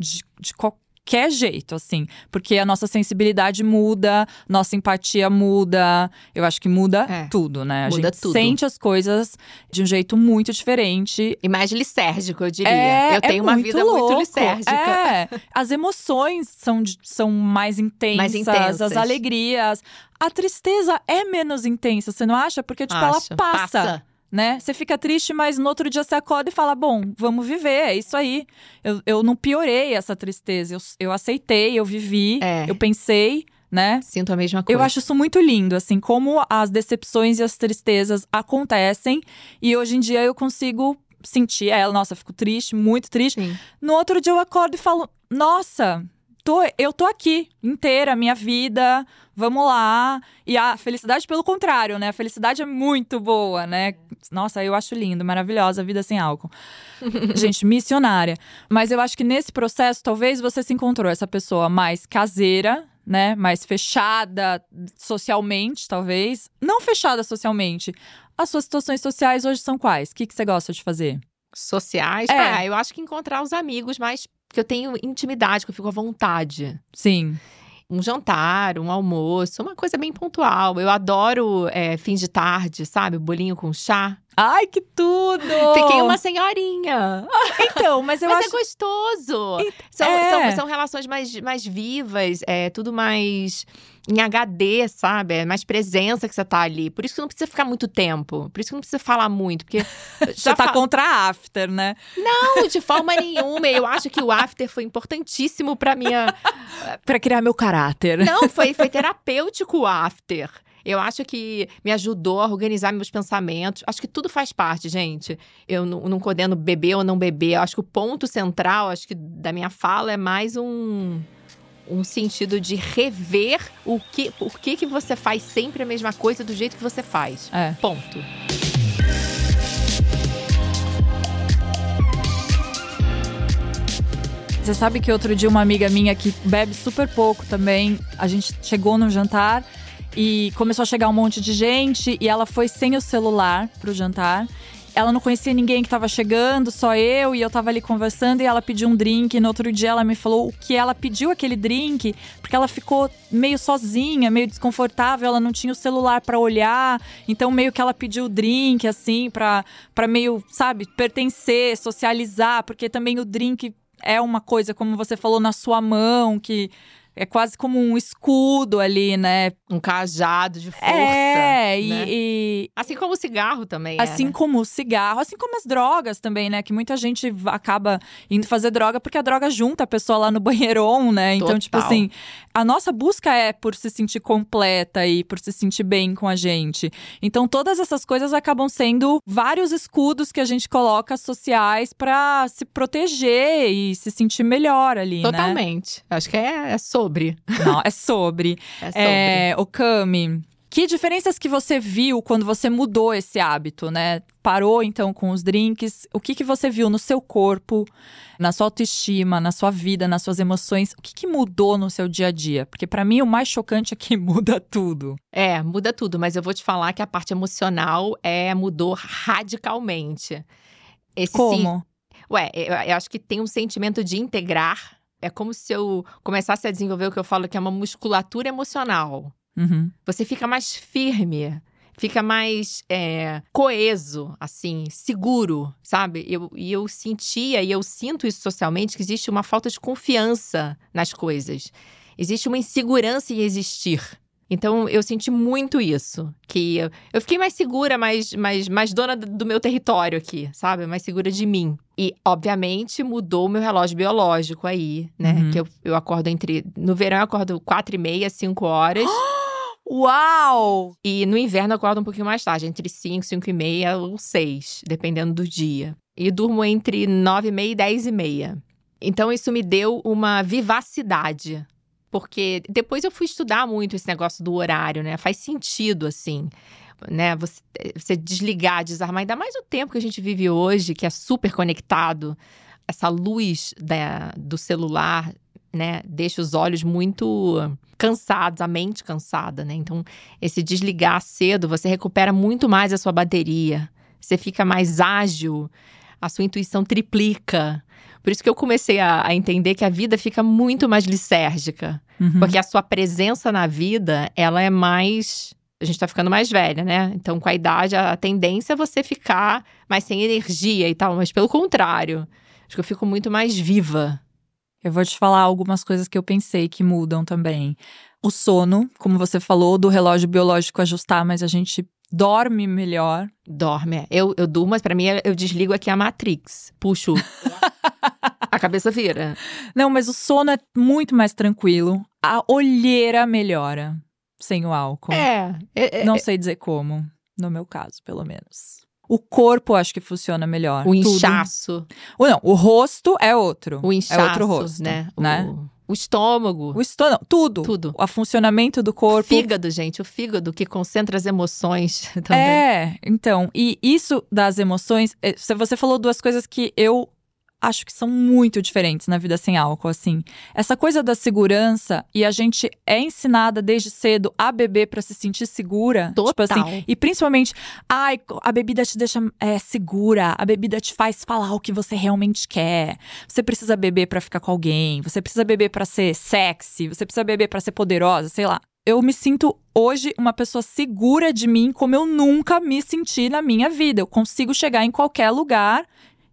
De, de qualquer qualquer jeito, assim. Porque a nossa sensibilidade muda, nossa empatia muda. Eu acho que muda é, tudo, né? A muda gente tudo. sente as coisas de um jeito muito diferente. E mais licérgico, eu diria. É, eu tenho é uma vida louco. muito licérgica. É. As emoções são, são mais intensas, mais intensas, as alegrias. A tristeza é menos intensa, você não acha? Porque, tipo, Acho. ela passa. passa né? Você fica triste, mas no outro dia você acorda e fala: bom, vamos viver, é isso aí. Eu, eu não piorei essa tristeza, eu, eu aceitei, eu vivi, é. eu pensei. Né? Sinto a mesma coisa. Eu acho isso muito lindo, assim, como as decepções e as tristezas acontecem. E hoje em dia eu consigo sentir ela, nossa, fico triste, muito triste. Sim. No outro dia eu acordo e falo, nossa, tô, eu tô aqui inteira, minha vida, vamos lá. E a felicidade, pelo contrário, né? A felicidade é muito boa, né? Nossa, eu acho lindo, maravilhosa a vida sem álcool. Gente, missionária. Mas eu acho que nesse processo, talvez você se encontrou essa pessoa mais caseira, né? Mais fechada socialmente, talvez. Não fechada socialmente. As suas situações sociais hoje são quais? O que, que você gosta de fazer? Sociais? É. Ah, eu acho que encontrar os amigos mais. Que eu tenho intimidade, que eu fico à vontade. Sim um jantar, um almoço, uma coisa bem pontual. Eu adoro é, fim de tarde, sabe? Bolinho com chá. Ai, que tudo! Fiquei uma senhorinha. Então, mas eu mas acho... é gostoso. São, é. São, são relações mais, mais vivas, é tudo mais em HD, sabe? É mais presença que você tá ali. Por isso que não precisa ficar muito tempo. Por isso que não precisa falar muito, porque já tá fa... contra a after, né? Não, de forma nenhuma. Eu acho que o after foi importantíssimo para minha para criar meu caráter. Não, foi foi terapêutico o after. Eu acho que me ajudou a organizar meus pensamentos. Acho que tudo faz parte, gente. Eu não, não podendo beber ou não beber. Eu acho que o ponto central, acho que da minha fala é mais um um sentido de rever o que, por que que você faz sempre a mesma coisa do jeito que você faz. É. Ponto. Você sabe que outro dia uma amiga minha que bebe super pouco também, a gente chegou no jantar e começou a chegar um monte de gente e ela foi sem o celular pro jantar ela não conhecia ninguém que estava chegando, só eu, e eu tava ali conversando e ela pediu um drink. E no outro dia ela me falou o que ela pediu aquele drink, porque ela ficou meio sozinha, meio desconfortável, ela não tinha o celular para olhar. Então meio que ela pediu o drink assim para meio, sabe, pertencer, socializar, porque também o drink é uma coisa como você falou na sua mão que é quase como um escudo ali, né? Um cajado de força. É, né? e, Assim como o cigarro também. Assim é, né? como o cigarro, assim como as drogas também, né? Que muita gente acaba indo fazer droga porque a droga junta a pessoa lá no banheirão, né? Então, Total. tipo assim, a nossa busca é por se sentir completa e por se sentir bem com a gente. Então, todas essas coisas acabam sendo vários escudos que a gente coloca sociais para se proteger e se sentir melhor ali, Totalmente. né? Acho que é, é sobre. Não, é sobre. É sobre. É, o Cami, que diferenças que você viu quando você mudou esse hábito, né? Parou então com os drinks. O que, que você viu no seu corpo, na sua autoestima, na sua vida, nas suas emoções? O que, que mudou no seu dia a dia? Porque para mim o mais chocante é que muda tudo. É, muda tudo, mas eu vou te falar que a parte emocional é mudou radicalmente. Esse Como? Sim, ué, eu acho que tem um sentimento de integrar. É como se eu começasse a desenvolver o que eu falo que é uma musculatura emocional. Uhum. Você fica mais firme, fica mais é, coeso, assim, seguro, sabe? Eu, e eu sentia e eu sinto isso socialmente que existe uma falta de confiança nas coisas. Existe uma insegurança em existir. Então eu senti muito isso. Que eu, eu fiquei mais segura, mais, mais, mais dona do meu território aqui, sabe? Mais segura de mim. E, obviamente, mudou o meu relógio biológico aí, né? Uhum. Que eu, eu acordo entre. No verão eu acordo quatro e meia, cinco horas. Uau! E no inverno eu acordo um pouquinho mais tarde, entre 5, 5 e meia ou 6, dependendo do dia. E durmo entre 9 e meia e 10 e meia. Então isso me deu uma vivacidade. Porque depois eu fui estudar muito esse negócio do horário, né? Faz sentido, assim né? Você, você desligar, desarmar, ainda mais o tempo que a gente vive hoje, que é super conectado, essa luz da, do celular, né, deixa os olhos muito cansados, a mente cansada, né? Então, esse desligar cedo, você recupera muito mais a sua bateria, você fica mais ágil, a sua intuição triplica. Por isso que eu comecei a, a entender que a vida fica muito mais lisérgica. Uhum. Porque a sua presença na vida, ela é mais a gente tá ficando mais velha, né? Então, com a idade, a tendência é você ficar mais sem energia e tal, mas pelo contrário, acho que eu fico muito mais viva. Eu vou te falar algumas coisas que eu pensei que mudam também. O sono, como você falou, do relógio biológico ajustar, mas a gente dorme melhor. Dorme. É. Eu, eu durmo, mas pra mim eu desligo aqui a Matrix. Puxo. a cabeça vira. Não, mas o sono é muito mais tranquilo. A olheira melhora sem o álcool. É. é, é não é. sei dizer como, no meu caso, pelo menos. O corpo acho que funciona melhor. O inchaço. O, não, o rosto é outro. O inchaço, é outro rosto, né? né? O... O estômago. O estômago, tudo. Tudo. O funcionamento do corpo. O fígado, gente. O fígado que concentra as emoções também. É, então. E isso das emoções. Eh, você falou duas coisas que eu acho que são muito diferentes na vida sem álcool, assim. Essa coisa da segurança e a gente é ensinada desde cedo a beber para se sentir segura, Total. tipo assim, e principalmente, ai, a bebida te deixa é, segura, a bebida te faz falar o que você realmente quer. Você precisa beber para ficar com alguém, você precisa beber para ser sexy, você precisa beber para ser poderosa, sei lá. Eu me sinto hoje uma pessoa segura de mim como eu nunca me senti na minha vida. Eu consigo chegar em qualquer lugar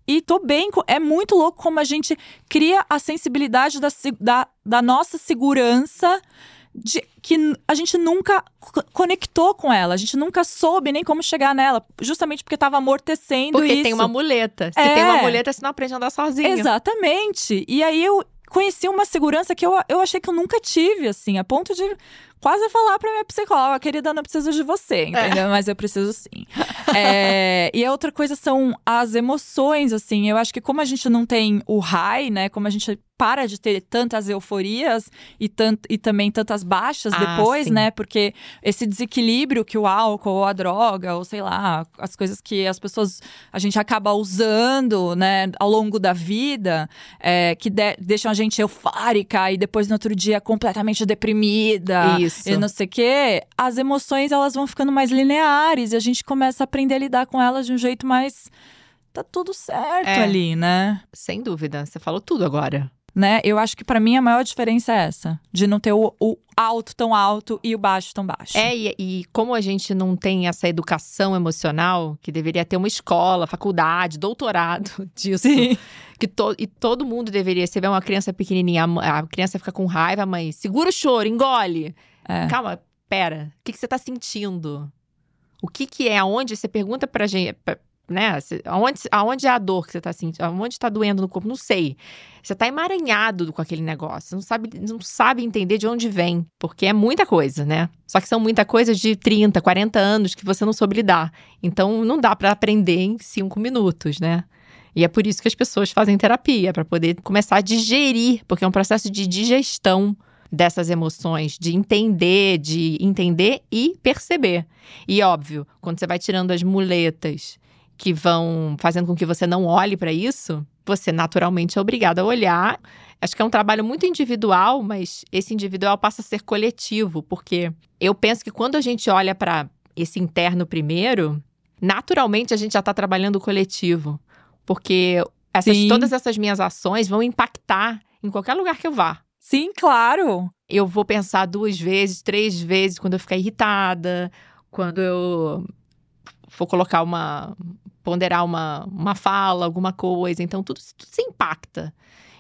e tô bem. É muito louco como a gente cria a sensibilidade da, da, da nossa segurança. De, que a gente nunca conectou com ela, a gente nunca soube nem como chegar nela, justamente porque tava amortecendo porque isso. tem uma muleta. Se é. tem uma muleta, você não aprende a andar sozinho. Exatamente. E aí eu conheci uma segurança que eu, eu achei que eu nunca tive, assim, a ponto de quase falar pra minha psicóloga, querida, não preciso de você, é. entendeu? É. Mas eu preciso sim. é, e a outra coisa são as emoções, assim. Eu acho que como a gente não tem o high, né? Como a gente para de ter tantas euforias e, tant, e também tantas baixas ah, depois, sim. né? Porque esse desequilíbrio que o álcool ou a droga, ou sei lá, as coisas que as pessoas a gente acaba usando, né, ao longo da vida, é, que de, deixam a gente eufórica e depois no outro dia completamente deprimida Isso. E não sei o quê, as emoções elas vão ficando mais lineares e a gente começa a aprender a lidar com elas de um jeito mais tá tudo certo é, ali, né? Sem dúvida, você falou tudo agora né? Eu acho que para mim a maior diferença é essa, de não ter o, o, alto tão alto e o baixo tão baixo. É, e, e, como a gente não tem essa educação emocional, que deveria ter uma escola, faculdade, doutorado disso, Sim. que to, e todo mundo deveria, você vê uma criança pequenininha, a criança fica com raiva, mãe, segura o choro, engole. É. Calma, pera, o que, que você tá sentindo? O que que é, aonde, você pergunta pra gente, pra, né? Aonde, aonde é a dor que você tá sentindo? Aonde tá doendo no corpo? Não sei. Você tá emaranhado com aquele negócio. Você não sabe, não sabe entender de onde vem. Porque é muita coisa, né? Só que são muita coisa de 30, 40 anos que você não soube lidar. Então não dá para aprender em cinco minutos, né? E é por isso que as pessoas fazem terapia, para poder começar a digerir, porque é um processo de digestão dessas emoções, de entender, de entender e perceber. E óbvio, quando você vai tirando as muletas que vão fazendo com que você não olhe para isso, você naturalmente é obrigado a olhar. Acho que é um trabalho muito individual, mas esse individual passa a ser coletivo, porque eu penso que quando a gente olha para esse interno primeiro, naturalmente a gente já está trabalhando o coletivo, porque essas, todas essas minhas ações vão impactar em qualquer lugar que eu vá. Sim, claro. Eu vou pensar duas vezes, três vezes quando eu ficar irritada, quando eu for colocar uma. ponderar uma, uma fala, alguma coisa. Então, tudo, tudo se impacta.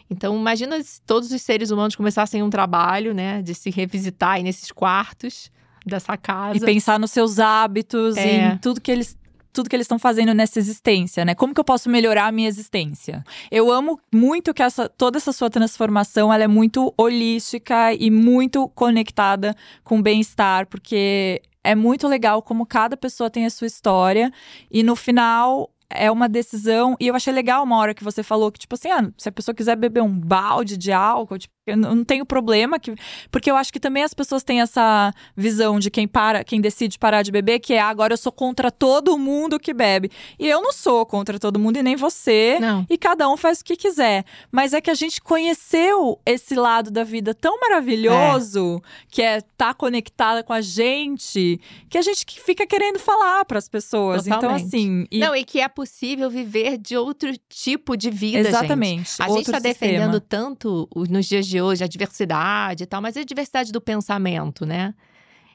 Então, imagina se todos os seres humanos começassem um trabalho, né, de se revisitar aí nesses quartos dessa casa. E pensar nos seus hábitos, é. em tudo que eles tudo que eles estão fazendo nessa existência, né? Como que eu posso melhorar a minha existência? Eu amo muito que essa toda essa sua transformação, ela é muito holística e muito conectada com bem-estar, porque é muito legal como cada pessoa tem a sua história e no final é uma decisão. E eu achei legal uma hora que você falou que, tipo assim, ah, se a pessoa quiser beber um balde de álcool, tipo, eu não tenho problema, que, porque eu acho que também as pessoas têm essa visão de quem para, quem decide parar de beber, que é ah, agora eu sou contra todo mundo que bebe. E eu não sou contra todo mundo e nem você. Não. E cada um faz o que quiser. Mas é que a gente conheceu esse lado da vida tão maravilhoso, é. que é estar tá conectada com a gente, que a gente fica querendo falar para as pessoas. Então, Totalmente. Então, assim. E... Não, e que é possível viver de outro tipo de vida. Exatamente. Gente. A gente está defendendo tanto nos dias de de hoje, a diversidade e tal, mas é a diversidade do pensamento, né?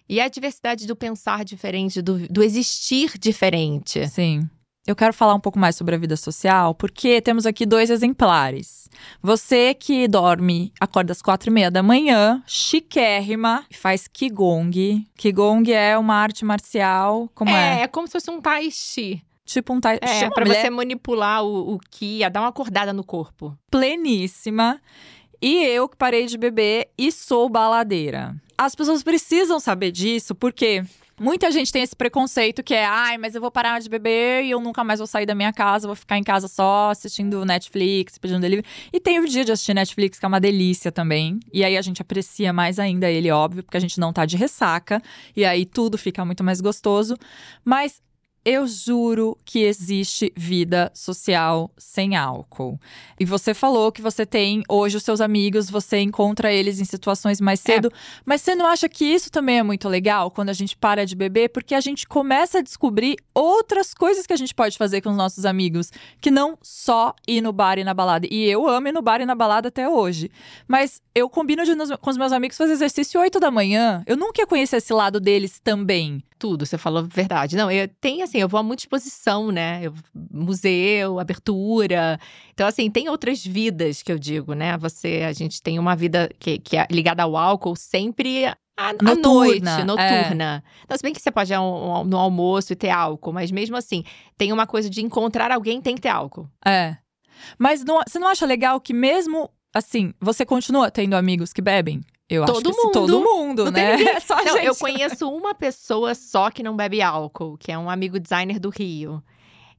E a diversidade do pensar diferente, do, do existir diferente. Sim. Eu quero falar um pouco mais sobre a vida social, porque temos aqui dois exemplares. Você que dorme, acorda às quatro e meia da manhã, chiquérrima, faz Qigong. Qigong é uma arte marcial, como é? É, é como se fosse um tai chi. Tipo um tai chi. É, pra mulher... você manipular o, o Ki, dar uma acordada no corpo. Pleníssima. E eu que parei de beber e sou baladeira. As pessoas precisam saber disso, porque Muita gente tem esse preconceito que é, ai, mas eu vou parar de beber e eu nunca mais vou sair da minha casa, vou ficar em casa só assistindo Netflix, pedindo delivery. E tem o dia de assistir Netflix, que é uma delícia também. E aí a gente aprecia mais ainda ele, óbvio, porque a gente não tá de ressaca. E aí tudo fica muito mais gostoso. Mas eu juro que existe vida social sem álcool. E você falou que você tem hoje os seus amigos, você encontra eles em situações mais cedo. É. Mas você não acha que isso também é muito legal quando a gente para de beber? Porque a gente começa a descobrir outras coisas que a gente pode fazer com os nossos amigos, que não só ir no bar e na balada. E eu amo ir no bar e na balada até hoje. Mas eu combino de, com os meus amigos fazer exercício 8 da manhã. Eu nunca ia conhecer esse lado deles também tudo, você falou verdade. Não, eu tenho assim, eu vou a muita exposição, né? Eu, museu, abertura. Então, assim, tem outras vidas que eu digo, né? Você, a gente tem uma vida que, que é ligada ao álcool sempre à, noite, noturna. É. Então, se bem que você pode ir um, no almoço e ter álcool, mas mesmo assim, tem uma coisa de encontrar alguém tem que ter álcool. É. Mas não, você não acha legal que mesmo assim, você continua tendo amigos que bebem? Eu todo acho que mundo. todo mundo, não né? É só não, gente. eu conheço uma pessoa só que não bebe álcool, que é um amigo designer do Rio.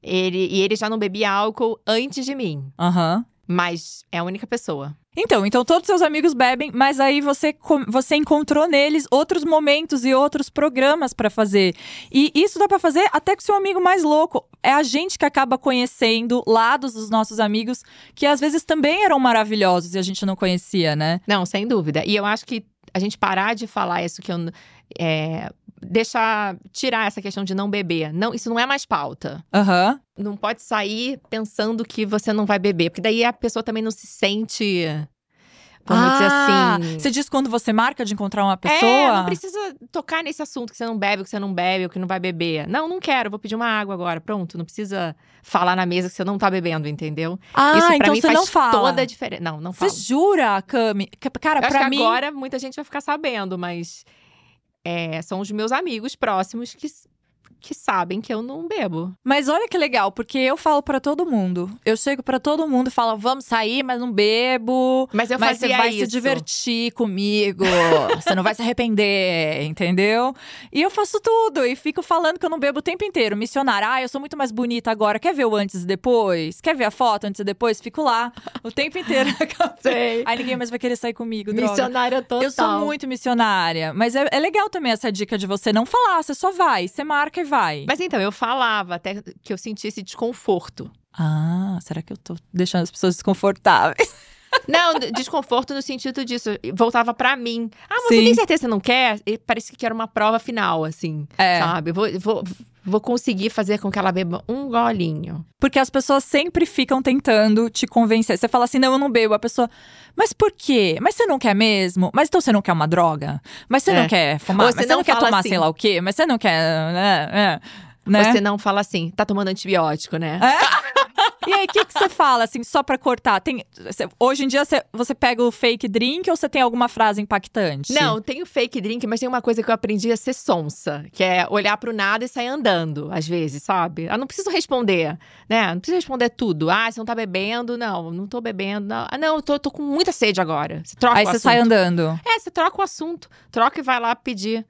Ele, e ele já não bebia álcool antes de mim. Aham. Uhum. Mas é a única pessoa. Então, então todos seus amigos bebem, mas aí você, você encontrou neles outros momentos e outros programas para fazer. E isso dá para fazer até com seu amigo mais louco. É a gente que acaba conhecendo lados dos nossos amigos que às vezes também eram maravilhosos e a gente não conhecia, né? Não, sem dúvida. E eu acho que a gente parar de falar isso que eu é, deixar tirar essa questão de não beber. Não, isso não é mais pauta. Aham. Uhum. Não pode sair pensando que você não vai beber, porque daí a pessoa também não se sente Vamos ah, dizer assim. Você diz quando você marca de encontrar uma pessoa? É, não precisa tocar nesse assunto que você não bebe, que você não bebe, ou que não vai beber. Não, não quero, vou pedir uma água agora. Pronto, não precisa falar na mesa que você não tá bebendo, entendeu? Ah, Isso pra então mim você faz não fala. toda a diferença. Não, não fala. Você jura, Cami? Cara, Eu pra mim. Que agora muita gente vai ficar sabendo, mas. É, são os meus amigos próximos que que sabem que eu não bebo. Mas olha que legal, porque eu falo para todo mundo. Eu chego para todo mundo e falo: "Vamos sair, mas não bebo". Mas eu mas você vai isso. se divertir comigo. você não vai se arrepender, entendeu? E eu faço tudo e fico falando que eu não bebo o tempo inteiro. Missionária, ah, eu sou muito mais bonita agora. Quer ver o antes e depois? Quer ver a foto antes e depois? Fico lá o tempo inteiro. Sei. Aí ninguém mais vai querer sair comigo, Missionária droga. total. Eu sou muito missionária, mas é, é legal também essa dica de você não falar, você só vai, você marca e vai. Mas então, eu falava até que eu sentia esse desconforto. Ah, será que eu tô deixando as pessoas desconfortáveis? Não, desconforto no sentido disso. Voltava para mim. Ah, você Sim. tem certeza que você não quer? E parecia que era uma prova final, assim. É. Sabe? Vou, vou, vou conseguir fazer com que ela beba um golinho. Porque as pessoas sempre ficam tentando te convencer. Você fala assim, não, eu não bebo. A pessoa, mas por quê? Mas você não quer mesmo? Mas então você não quer uma droga? Mas você é. não quer fumar? Mas você não, não quer tomar assim. sei lá o quê? Mas você não quer. Né? É. Né? Você não fala assim, tá tomando antibiótico, né? É? E aí, o que, que você fala, assim, só pra cortar? Tem, hoje em dia, cê- você pega o fake drink ou você tem alguma frase impactante? Não, tem o fake drink, mas tem uma coisa que eu aprendi a ser sonsa, que é olhar pro nada e sair andando, às vezes, sabe? Ah, não preciso responder, né? Não preciso responder tudo. Ah, você não tá bebendo? Não, não tô bebendo. Não. Ah, não, eu tô, tô com muita sede agora. Você troca Aí você sai andando. É, você troca o assunto. Troca e vai lá pedir.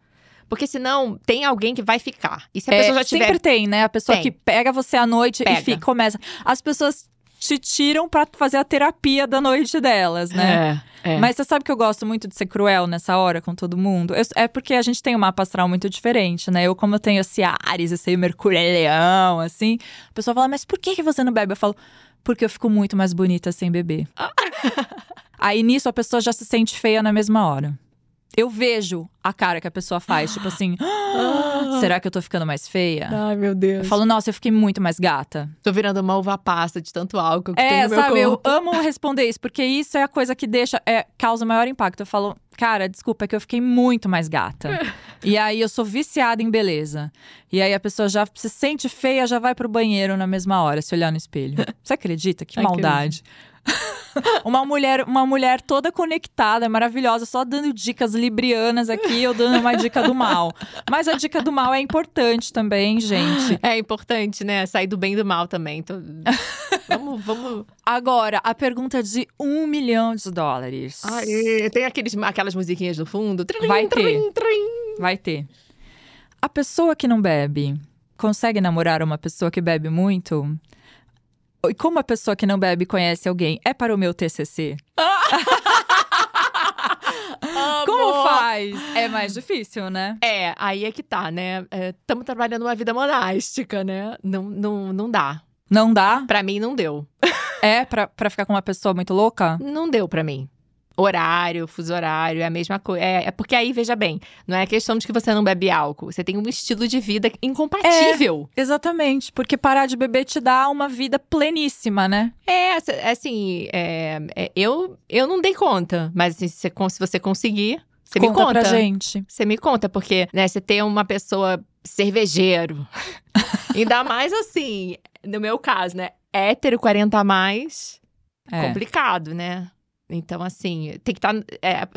Porque senão tem alguém que vai ficar. E se a É, pessoa já tiver. Sempre tem, né? A pessoa Tem. que pega você à noite Pega. e fica, começa. As pessoas te tiram pra fazer a terapia da noite delas, né? É, é. Mas você sabe que eu gosto muito de ser cruel nessa hora com todo mundo? Eu- é porque a gente tem um mapa astral muito diferente, né? Eu, como eu tenho esse Ares, esse Mercúrio leão, assim, a pessoa fala, mas por que, que você não bebe? Eu falo, porque eu fico muito mais bonita sem beber. Aí nisso a pessoa já se sente feia na mesma hora. Eu vejo a cara que a pessoa faz, tipo assim, "Ah, será que eu tô ficando mais feia? Ai, meu Deus. Eu falo, nossa, eu fiquei muito mais gata. Tô virando uma uva passa de tanto álcool que tem É, no meu sabe, eu corpo. amo responder isso, porque isso é a coisa que deixa, é, causa maior impacto. Eu falo, cara, desculpa, é que eu fiquei muito mais gata. e aí eu sou viciada em beleza. E aí a pessoa já se sente feia, já vai pro banheiro na mesma hora, se olhar no espelho. Você acredita? Que maldade. uma mulher, uma mulher toda conectada, maravilhosa, só dando dicas librianas aqui, eu dando uma dica do mal. Mas a dica do mal é importante também, gente. É importante, né? Sair do bem e do mal também. Tô- vamos, vamos. Agora, a pergunta de um milhão de dólares. Ai, tem aqueles, aquelas musiquinhas no fundo. Trim, Vai ter. trim, trim. Vai ter. A pessoa que não bebe consegue namorar uma pessoa que bebe muito? E como a pessoa que não bebe conhece alguém? É para o meu TCC? Como faz? É mais difícil, né? É, aí é que tá, né? Estamos trabalhando uma vida monástica, né? Não, não, não dá. Não dá? Pra mim, não deu. É pra, pra ficar com uma pessoa muito louca? Não deu pra mim. Horário, fuso horário, é a mesma coisa. É, é porque aí, veja bem, não é questão de que você não bebe álcool. Você tem um estilo de vida incompatível. Exatamente, porque parar de beber te dá uma vida pleníssima, né? É, assim, é, é, eu, eu não dei conta. Mas assim, se, você se você conseguir, você me Conta conta. pra gente. Você me conta, porque né, você tem uma pessoa cervejeiro. Ainda mais assim, no meu caso, né? Hétero 40 a mais, É. complicado, né? Então, assim, tem que estar.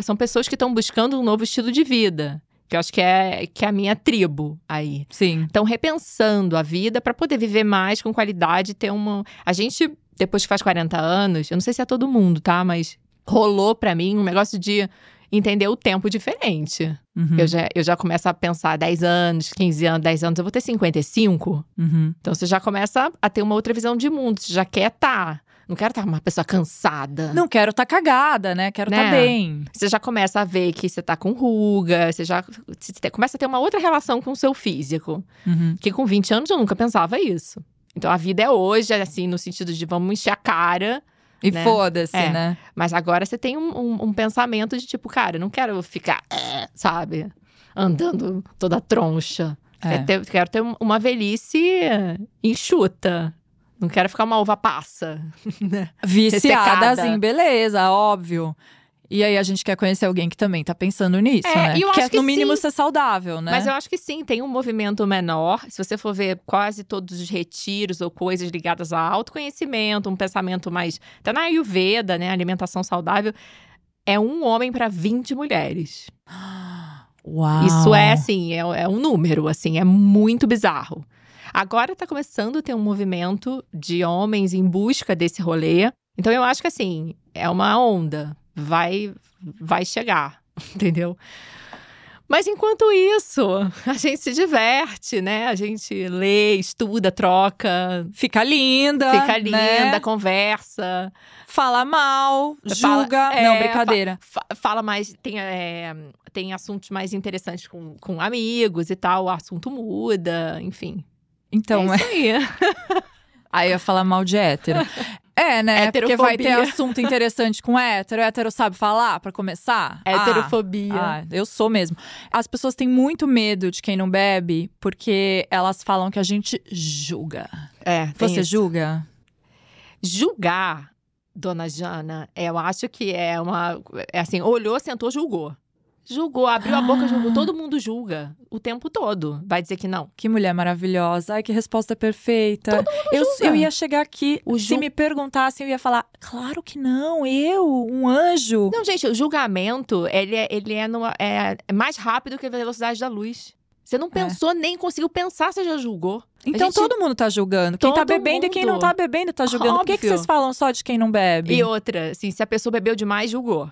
são pessoas que estão buscando um novo estilo de vida. Que eu acho que é, que é a minha tribo aí. Sim. Estão repensando a vida para poder viver mais com qualidade, ter uma. A gente, depois que faz 40 anos, eu não sei se é todo mundo, tá? Mas rolou pra mim um negócio de entender o tempo diferente. Uhum. Eu, já, eu já começo a pensar 10 anos, 15 anos, 10 anos, eu vou ter 55. Uhum. Então você já começa a ter uma outra visão de mundo. Você já quer estar. Não quero estar uma pessoa cansada. Não quero tá cagada, né? Quero tá Né? bem. Você já começa a ver que você tá com ruga, você já você te- começa a ter uma outra relação com o seu físico. Uhum. Que com 20 anos eu nunca pensava isso. Então a vida é hoje, assim, no sentido de vamos encher a cara. E Né? foda-se, É. né? Mas agora você tem um, um- um pensamento de tipo, cara, eu não quero ficar, eh, sabe, andando toda troncha. É. Quero ter, quero ter um- uma velhice enxuta. Não quero ficar uma uva passa. né? Viciadas Ressecada. em beleza, óbvio. E aí a gente quer conhecer alguém que também tá pensando nisso, É, né? eu Quer, acho que no mínimo sim. ser saudável, né? Mas eu acho que sim, tem um movimento menor. Se você for ver quase todos os retiros ou coisas ligadas a autoconhecimento, um pensamento mais. Até na Ayurveda, né? Alimentação saudável. É um homem para 20 mulheres. Uau. Isso é, assim, é, é um número, assim, é muito bizarro. Agora tá começando a ter um movimento de homens em busca desse rolê. Então eu acho que, assim, é uma onda. Vai, vai chegar, entendeu? Mas enquanto isso, a gente se diverte, né? A gente lê, estuda, troca, Fica linda. fica linda, né? conversa. Fala mal, Fala- julga. é, Não, brincadeira. fa- fala mais, tem, é, tem assuntos mais interessantes com, com amigos e tal, o assunto muda, enfim. Então, é isso aí. aí eu ia falar mal de hétero. É, né? Porque vai ter assunto interessante com hétero. Hétero sabe falar, pra começar? Ah, Heterofobia. Ah, eu sou mesmo. As pessoas têm muito medo de quem não bebe, porque elas falam que a gente julga. é, tem Você isso. julga? Julgar, dona Jana, eu acho que é uma. É assim, olhou, sentou, julgou. Julgou, abriu a boca, julgou. Todo mundo julga o tempo todo. Vai dizer que não. Que mulher maravilhosa. Ai, que resposta perfeita. Todo mundo eu, julga. eu ia chegar aqui, O se ju- me perguntassem, eu ia falar: claro que não, eu, um anjo. Não, gente, o julgamento, ele é, ele é, numa- é mais rápido que a velocidade da luz. Você não pensou, nem conseguiu pensar, você já julgou. Então gente- todo mundo tá julgando. Quem tá Todo bebendo e quem não mundo. tá bebendo tá julgando. Por que, que Óbvio. vocês falam só de quem não bebe? E outra, assim, se a pessoa bebeu demais, julgou.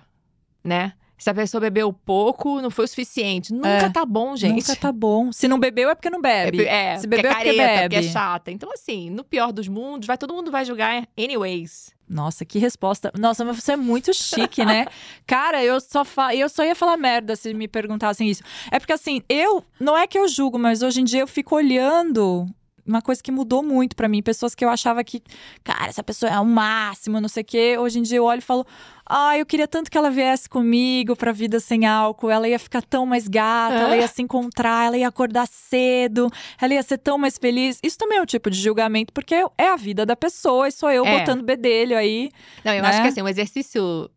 Né? Se a pessoa bebeu pouco, não foi o suficiente. Nunca É. tá bom, gente. Nunca tá bom. Se não bebeu é porque não bebe. É, Se porque bebeu é é porque careta, bebe. porque é chata. Então, assim, no pior dos mundos, vai, todo mundo vai julgar anyways. Nossa, que resposta. Nossa, mas você é muito chique, né? Cara, eu só, fa... eu só ia falar merda se me perguntassem isso. É porque assim, eu. Não é que eu julgo, mas hoje em dia eu fico olhando. Uma coisa que mudou muito pra mim. Pessoas que eu achava que, cara, essa pessoa é o máximo, não sei o quê. Hoje em dia eu olho e falo, ah, eu queria tanto que ela viesse comigo pra vida sem álcool. Ela ia ficar tão mais gata, É. ela ia se encontrar, ela ia acordar cedo, ela ia ser tão mais feliz. Isso também é um tipo de julgamento, porque é a vida da pessoa e sou eu É. botando bedelho aí. Não, eu Né? acho que assim, um exercício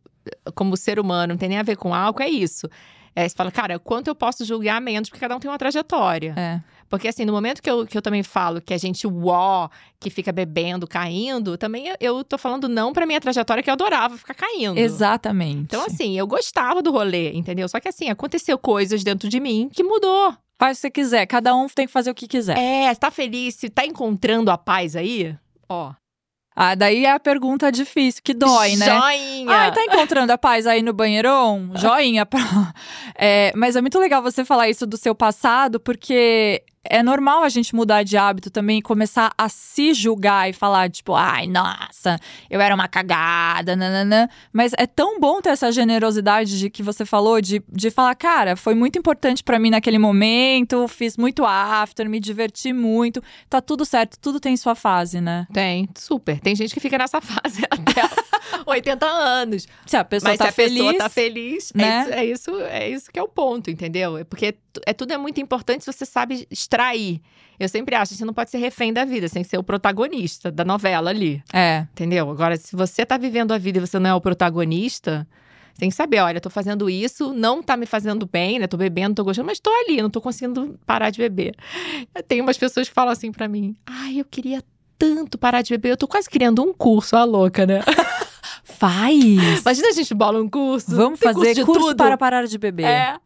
como ser humano, não tem nem a ver com álcool, é isso. É, você fala, cara, quanto eu posso julgar menos, porque cada um tem uma trajetória. É. Porque, assim, no momento que eu, que eu também falo que a gente, uó, que fica bebendo, caindo, também eu, tô falando não pra minha trajetória, que eu adorava ficar caindo. Exatamente. Então, assim, eu gostava do rolê, entendeu? Só que, assim, aconteceu coisas dentro de mim que mudou. Faz o que você quiser, cada um tem que fazer o que quiser. É, tá feliz? Se tá encontrando a paz aí, ó. Ah, daí é a pergunta difícil, que dói, né? Joinha! Ai, tá encontrando a paz aí no banheirão? Joinha. É, mas é muito legal você falar isso do seu passado, porque é normal a gente mudar de hábito também e começar a se julgar e falar, tipo, ai, nossa, eu era uma cagada, nananã. Mas é tão bom ter essa generosidade de que você falou, de, de falar, cara, foi muito importante pra mim naquele momento, fiz muito after, me diverti muito, tá tudo certo, tudo tem sua fase, né? Tem, super. Tem gente que fica nessa fase até 80 anos. Se a pessoa Mas tá se a feliz. pessoa tá feliz, né? é, isso, é, isso, é isso que é o ponto, entendeu? É Porque é, tudo é muito importante se você sabe extrair. Eu sempre acho, você não pode ser refém da vida, que ser o protagonista da novela ali, É. entendeu? Agora, se você tá vivendo a vida e você não é o protagonista, tem que saber, olha, eu tô fazendo isso, não tá me fazendo bem, né? Tô bebendo, tô gostando, mas tô ali, não tô conseguindo parar de beber. Tem umas pessoas que falam assim pra mim, ai, eu queria tanto parar de beber, eu tô quase criando um curso, a louca, né? Faz! Imagina a gente bola um curso. Vamos fazer curso, tudo. para parar de beber. É,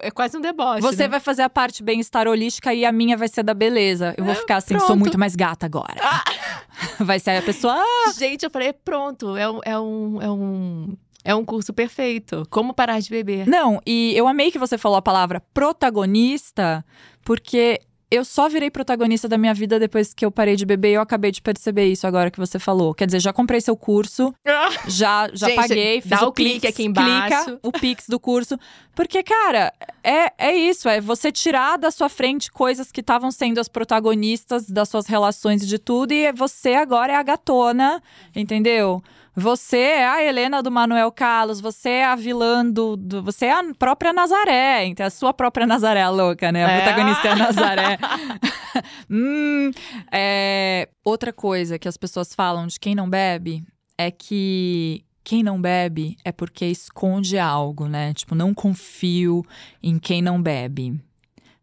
é quase um deboche. Você né? vai fazer a parte bem-estar holística e a minha vai ser da beleza. Eu vou ficar assim, sou pronto. muito mais gata agora. Vai ser a pessoa. "Ah, Gente, eu falei, pronto, é um, é um, é um, é um curso perfeito. Como parar de beber. Não, e eu amei que você falou a palavra protagonista, porque eu só virei protagonista da minha vida depois que eu parei de beber e eu acabei de perceber isso agora que você falou. Quer dizer, já comprei seu curso, já, já Gente, paguei, fiz dá o o clique Pix, aqui embaixo. Clica o Pix do curso. Porque, cara, é, é isso, é você tirar da sua frente coisas que estavam sendo as protagonistas das suas relações e de tudo, e você agora é a gatona, entendeu? Você é a Helena do Manuel Carlos, você é a vilã do, do- Você é a própria Nazaré, então a sua própria Nazaré, louca, né? A É. protagonista é a Nazaré. hum, é, outra coisa que as pessoas falam de quem não bebe é que quem não bebe é porque esconde algo, né? Tipo, não confio em quem não bebe.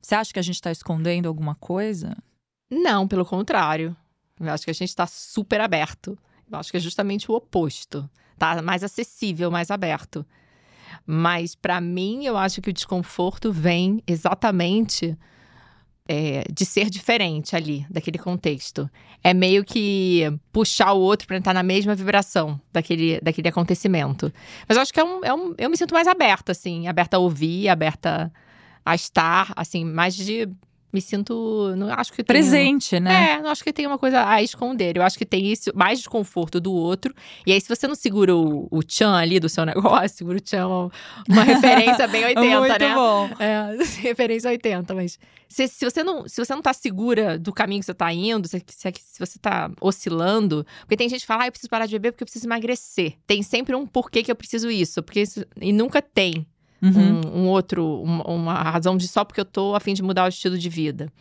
Você acha que a gente tá escondendo alguma coisa? Não, pelo contrário. Eu acho que a gente tá super aberto. Acho que é justamente o oposto. Tá mais acessível, mais aberto. Mas pra mim, eu acho que o desconforto vem exatamente é, de ser diferente ali, daquele contexto. É meio que puxar o outro pra entrar na mesma vibração daquele, daquele acontecimento. Mas eu acho que é um, é um. Eu me sinto mais aberta, assim, aberta a ouvir, aberta a estar, assim, mais de. Me sinto. Não acho que tenho- Presente, né? é, não acho que tem uma coisa a esconder. Eu acho que tem isso, mais desconforto do outro. E aí, se você não segura o, o tchan ali do seu negócio, segura o tchan, uma, uma referência bem 80, Muito né? bom. É, referência 80, mas se, se, você não, se você não tá segura do caminho que você tá indo, se, se, se você tá oscilando, porque tem gente que fala, ah, eu preciso parar de beber porque eu preciso emagrecer. Tem sempre um porquê que eu preciso isso, porque isso, e nunca tem Uhum. um, um outro, uma, uma razão de só porque eu tô a fim de mudar o estilo de vida.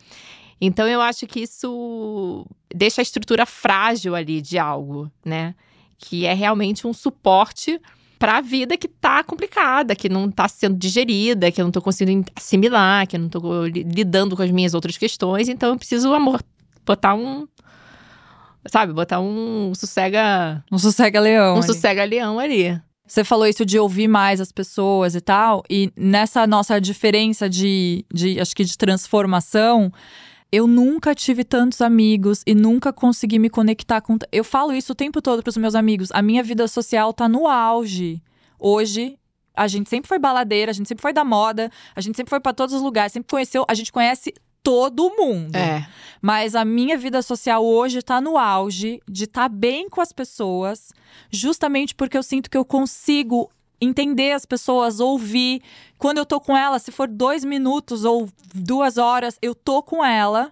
Então eu acho que isso deixa a estrutura frágil ali de algo, né? Que é realmente um suporte pra vida que tá complicada, que não tá sendo digerida, que eu não tô conseguindo assimilar, que eu não tô lidando com as minhas outras questões. Então eu preciso, amor, botar um. Sabe, botar um sossega. Um sossega-leão. Um ali. sossega-leão ali. Você falou isso de ouvir mais as pessoas e tal, e nessa nossa diferença de, de acho que de transformação, eu nunca tive tantos amigos e nunca consegui me conectar com. Eu falo isso o tempo todo pros meus amigos. A minha vida social tá no auge. Hoje, a gente sempre foi baladeira, a gente sempre foi da moda, a gente sempre foi para todos os lugares, sempre conheceu, a gente conhece todo mundo. É. Mas a minha vida social hoje tá no auge de estar tá bem com as pessoas, justamente porque eu sinto que eu consigo entender as pessoas, ouvir. Quando eu tô com ela, se for dois minutos ou duas horas, eu tô com ela.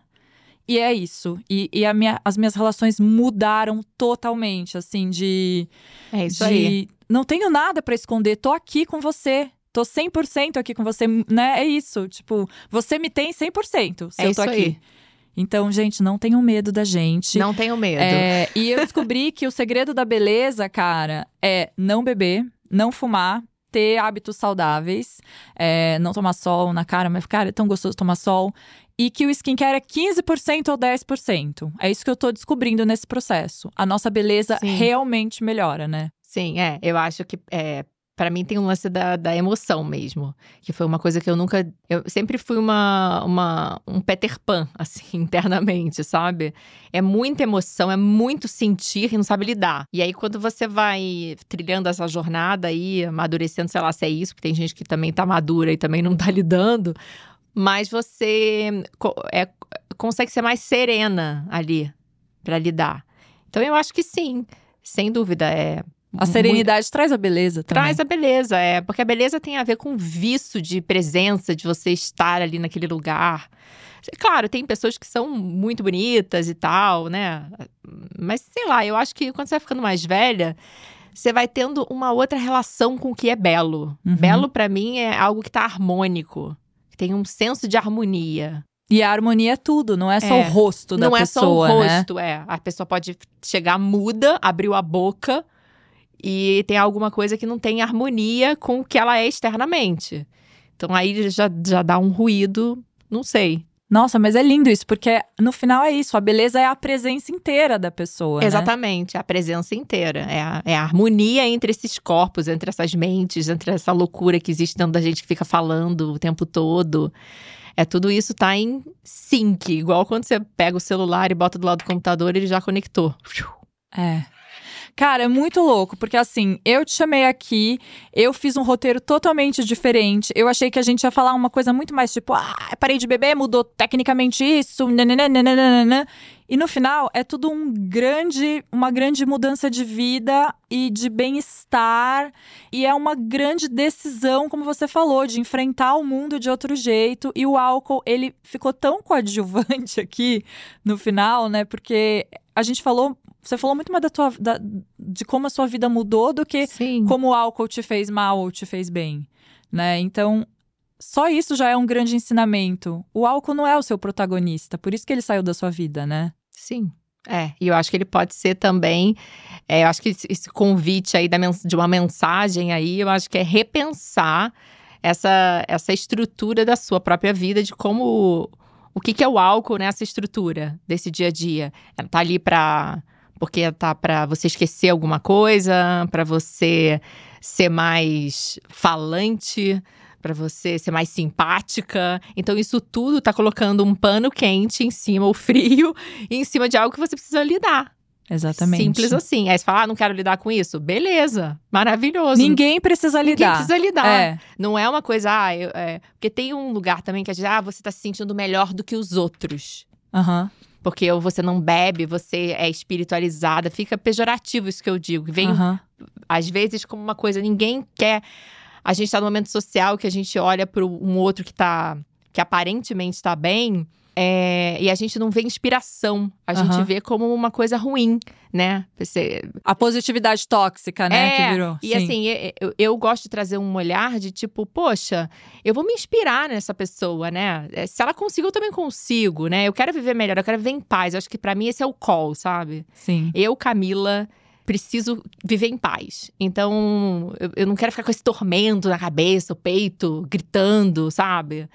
E é isso. E, e minha, as minhas relações mudaram totalmente, assim, de. É isso de, aí. Não tenho nada para esconder, tô aqui com você. Tô 100% aqui com você, né? É isso. Tipo, você me tem 100% se é eu tô aqui. Aí. Então, gente, não tenham medo da gente. Não tenham medo. É, e eu descobri que o segredo da beleza, cara, é não beber, não fumar, ter hábitos saudáveis, é, não tomar sol na cara, mas, cara, é tão gostoso tomar sol. E que o skincare é 15% ou 10%. É isso que eu tô descobrindo nesse processo. A nossa beleza Sim. realmente melhora, né? Sim, é. Eu acho que é, para mim tem um lance da, da emoção mesmo. Que foi uma coisa que eu nunca. Eu sempre fui uma, uma, um Peter Pan, assim, internamente, sabe? É muita emoção, é muito sentir e não sabe lidar. E aí, quando você vai trilhando essa jornada aí, amadurecendo, sei lá se é isso, porque tem gente que também tá madura e também não tá lidando. Mas você é, consegue ser mais serena ali para lidar. Então, eu acho que sim, sem dúvida. É a serenidade muito... traz a beleza também. Traz a beleza, é. Porque a beleza tem a ver com visto de presença, de você estar ali naquele lugar. Claro, tem pessoas que são muito bonitas e tal, né? Mas sei lá, eu acho que quando você vai ficando mais velha, você vai tendo uma outra relação com o que é belo. Uhum. Belo, para mim, é algo que tá harmônico, que tem um senso de harmonia. E a harmonia é tudo, não é só É. o rosto da Não é pessoa, só o né? rosto, é. A pessoa pode chegar muda, abriu a boca e tem alguma coisa que não tem harmonia com o que ela é externamente. Então aí já, já dá um ruído, não sei. Nossa, mas é lindo isso, porque no final é isso, a beleza é a presença inteira da pessoa, né? Exatamente, a presença inteira. É a, é a harmonia entre esses corpos, entre essas mentes, entre essa loucura que existe dentro da gente que fica falando o tempo todo. É tudo isso tá em sync, igual quando você pega o celular e bota do lado do computador, ele já conectou. É. Cara, é muito louco, porque assim, eu te chamei aqui, eu fiz um roteiro totalmente diferente. Eu achei que a gente ia falar uma coisa muito mais tipo, ah, parei de beber, mudou tecnicamente isso, nananana. E no final é tudo um grande, uma grande mudança de vida e de bem-estar. E é uma grande decisão, como você falou, de enfrentar o mundo de outro jeito. E o álcool, ele ficou tão coadjuvante aqui no final, né? Porque a gente falou você falou muito mais da tua, da, de como a sua vida mudou do que Sim. como o álcool te fez mal ou te fez bem, né? Então, só isso já é um grande ensinamento. O álcool não é o seu protagonista, por isso que ele saiu da sua vida, né? Sim. É, e eu acho que ele pode ser também. É, eu acho que esse, convite aí da, de uma mensagem aí, eu acho que é repensar essa, essa estrutura da sua própria vida, de como. O que, que é o álcool nessa estrutura desse dia a dia? Ela tá ali para porque tá para você esquecer alguma coisa, para você ser mais falante, para você ser mais simpática. Então isso tudo tá colocando um pano quente em cima, ou frio, em cima de algo que você precisa lidar. Exatamente. Simples assim. Aí você fala, ah, não quero lidar com isso. Beleza, maravilhoso. Ninguém precisa Ninguém lidar. precisa lidar. É. Não é uma coisa, ah, eu- é, porque tem um lugar também que a gente, ah, você tá se sentindo melhor do que os outros. Aham. Porque você não bebe, você é espiritualizada. Fica pejorativo isso que eu digo. Vem, aham. às vezes, como uma coisa, ninguém quer. A gente tá num momento social que a gente olha para um outro que tá. Que aparentemente tá bem. é, e a gente não vê inspiração. A gente Aham. vê como uma coisa ruim, né? Você, A positividade tóxica, né? É, que virou. E Sim. assim, eu, eu gosto de trazer um olhar de tipo, poxa, eu vou me inspirar nessa pessoa, né? É, Se ela conseguiu, eu também consigo, né? Eu quero viver melhor, eu quero viver em paz. Eu acho que pra mim esse é o call, sabe? Sim. Eu, Camila, preciso viver em paz. Então, eu, eu não quero ficar com esse tormento na cabeça, o peito, gritando, sabe?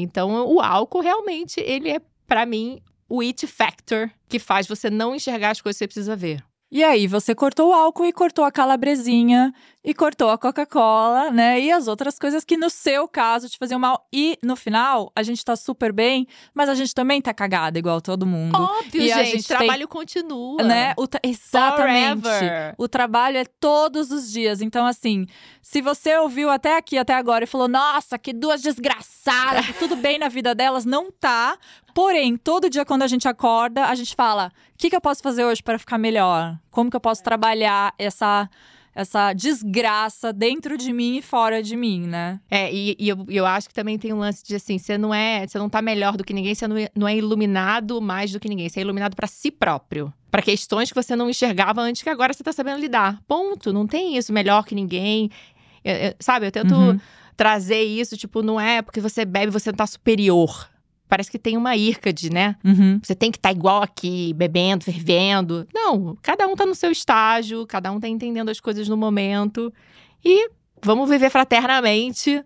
Então, o álcool realmente, ele é, para mim, o it factor que faz você não enxergar as coisas que você precisa ver. E aí, você cortou o álcool e cortou a calabresinha e cortou a Coca-Cola, né? E as outras coisas que no seu caso te faziam mal. E no final, a gente tá super bem, mas a gente também tá cagada igual todo mundo. Óbvio, e gente, o trabalho continua. Né? O tra- Exatamente. Forever. O trabalho é todos os dias. Então, assim, se você ouviu até aqui, até agora, e falou, nossa, que duas desgraçadas, tudo bem na vida delas, não tá. Porém, todo dia quando a gente acorda, a gente fala: o que, que eu posso fazer hoje para ficar melhor? Como que eu posso trabalhar essa, essa desgraça dentro de mim e fora de mim, né? É, e, e eu, eu acho que também tem um lance de assim, você não é, você não tá melhor do que ninguém, você não é, não é iluminado mais do que ninguém, você é iluminado pra si próprio. Pra questões que você não enxergava antes que agora você tá sabendo lidar. Ponto. Não tem isso melhor que ninguém. Eu- eu- sabe, eu tento Uhum. trazer isso, tipo, não é porque você bebe, você não tá superior. Parece que tem uma írcade, né? Uhum. Você tem que estar igual aqui, bebendo, fervendo. Não, cada um tá no seu estágio, cada um tá entendendo as coisas no momento. E vamos viver fraternamente,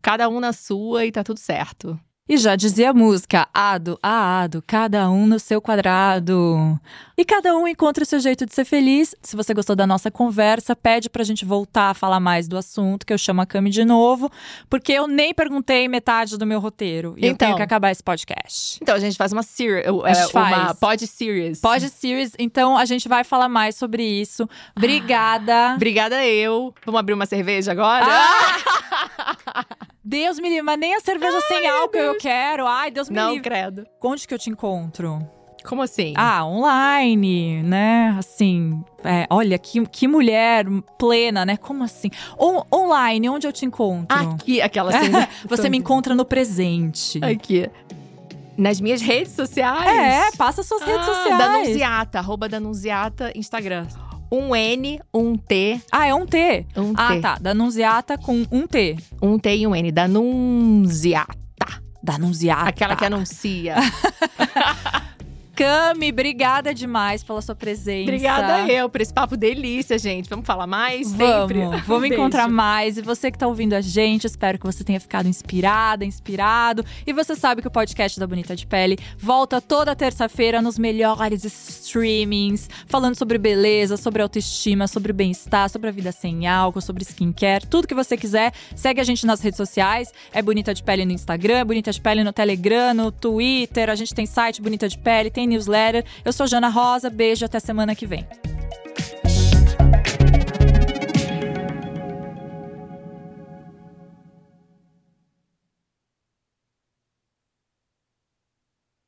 cada um na sua e tá tudo certo. E já dizia a música, ado a ado, cada um no seu quadrado. E cada um encontra o seu jeito de ser feliz. Se você gostou da nossa conversa, pede pra gente voltar a falar mais do assunto, que eu chamo a Cami de novo, porque eu nem perguntei metade do meu roteiro. E eu Então. tenho que acabar esse podcast. Então a gente faz uma series, A gente uma faz. pod series. Pod Series, então a gente vai falar mais sobre isso. Obrigada. Obrigada eu. Vamos abrir uma cerveja agora? Ah! Deus me livre, mas nem a cerveja sem álcool eu quero. Ai, Deus me Não, livre. credo. Onde que eu te encontro? Como assim? Ah, online, né? Assim, é, olha, que, que mulher plena, né? Como assim? On- online, onde eu te encontro? aqui, aquela assim. Você me encontra no presente. Aqui. Nas minhas redes sociais. É, passa suas redes Ah, sociais. Danunziata, arroba Danunziata, Instagram. Um N, um T, Ah, é um T. um Ah, T. tá. Danunziata com um T. Um T e um N. Danunziata. Danunziata. Aquela que anuncia. Cami, obrigada demais pela sua presença. Obrigada eu por esse papo delícia, gente. Vamos falar mais? Sempre. Vamos, Um vamos beijo. encontrar mais. E você que tá ouvindo a gente, espero que você tenha ficado inspirada, inspirado. E você sabe que o podcast da Bonita de Pele volta toda terça-feira nos melhores streamings, falando sobre beleza, sobre autoestima, sobre bem-estar, sobre a vida sem álcool, sobre skincare, tudo que você quiser. Segue a gente nas redes sociais. É Bonita de Pele no Instagram, é Bonita de Pele no Telegram, no Twitter. A gente tem site Bonita de Pele, tem newsletter. Eu sou Jana Rosa. Beijo, até semana que vem.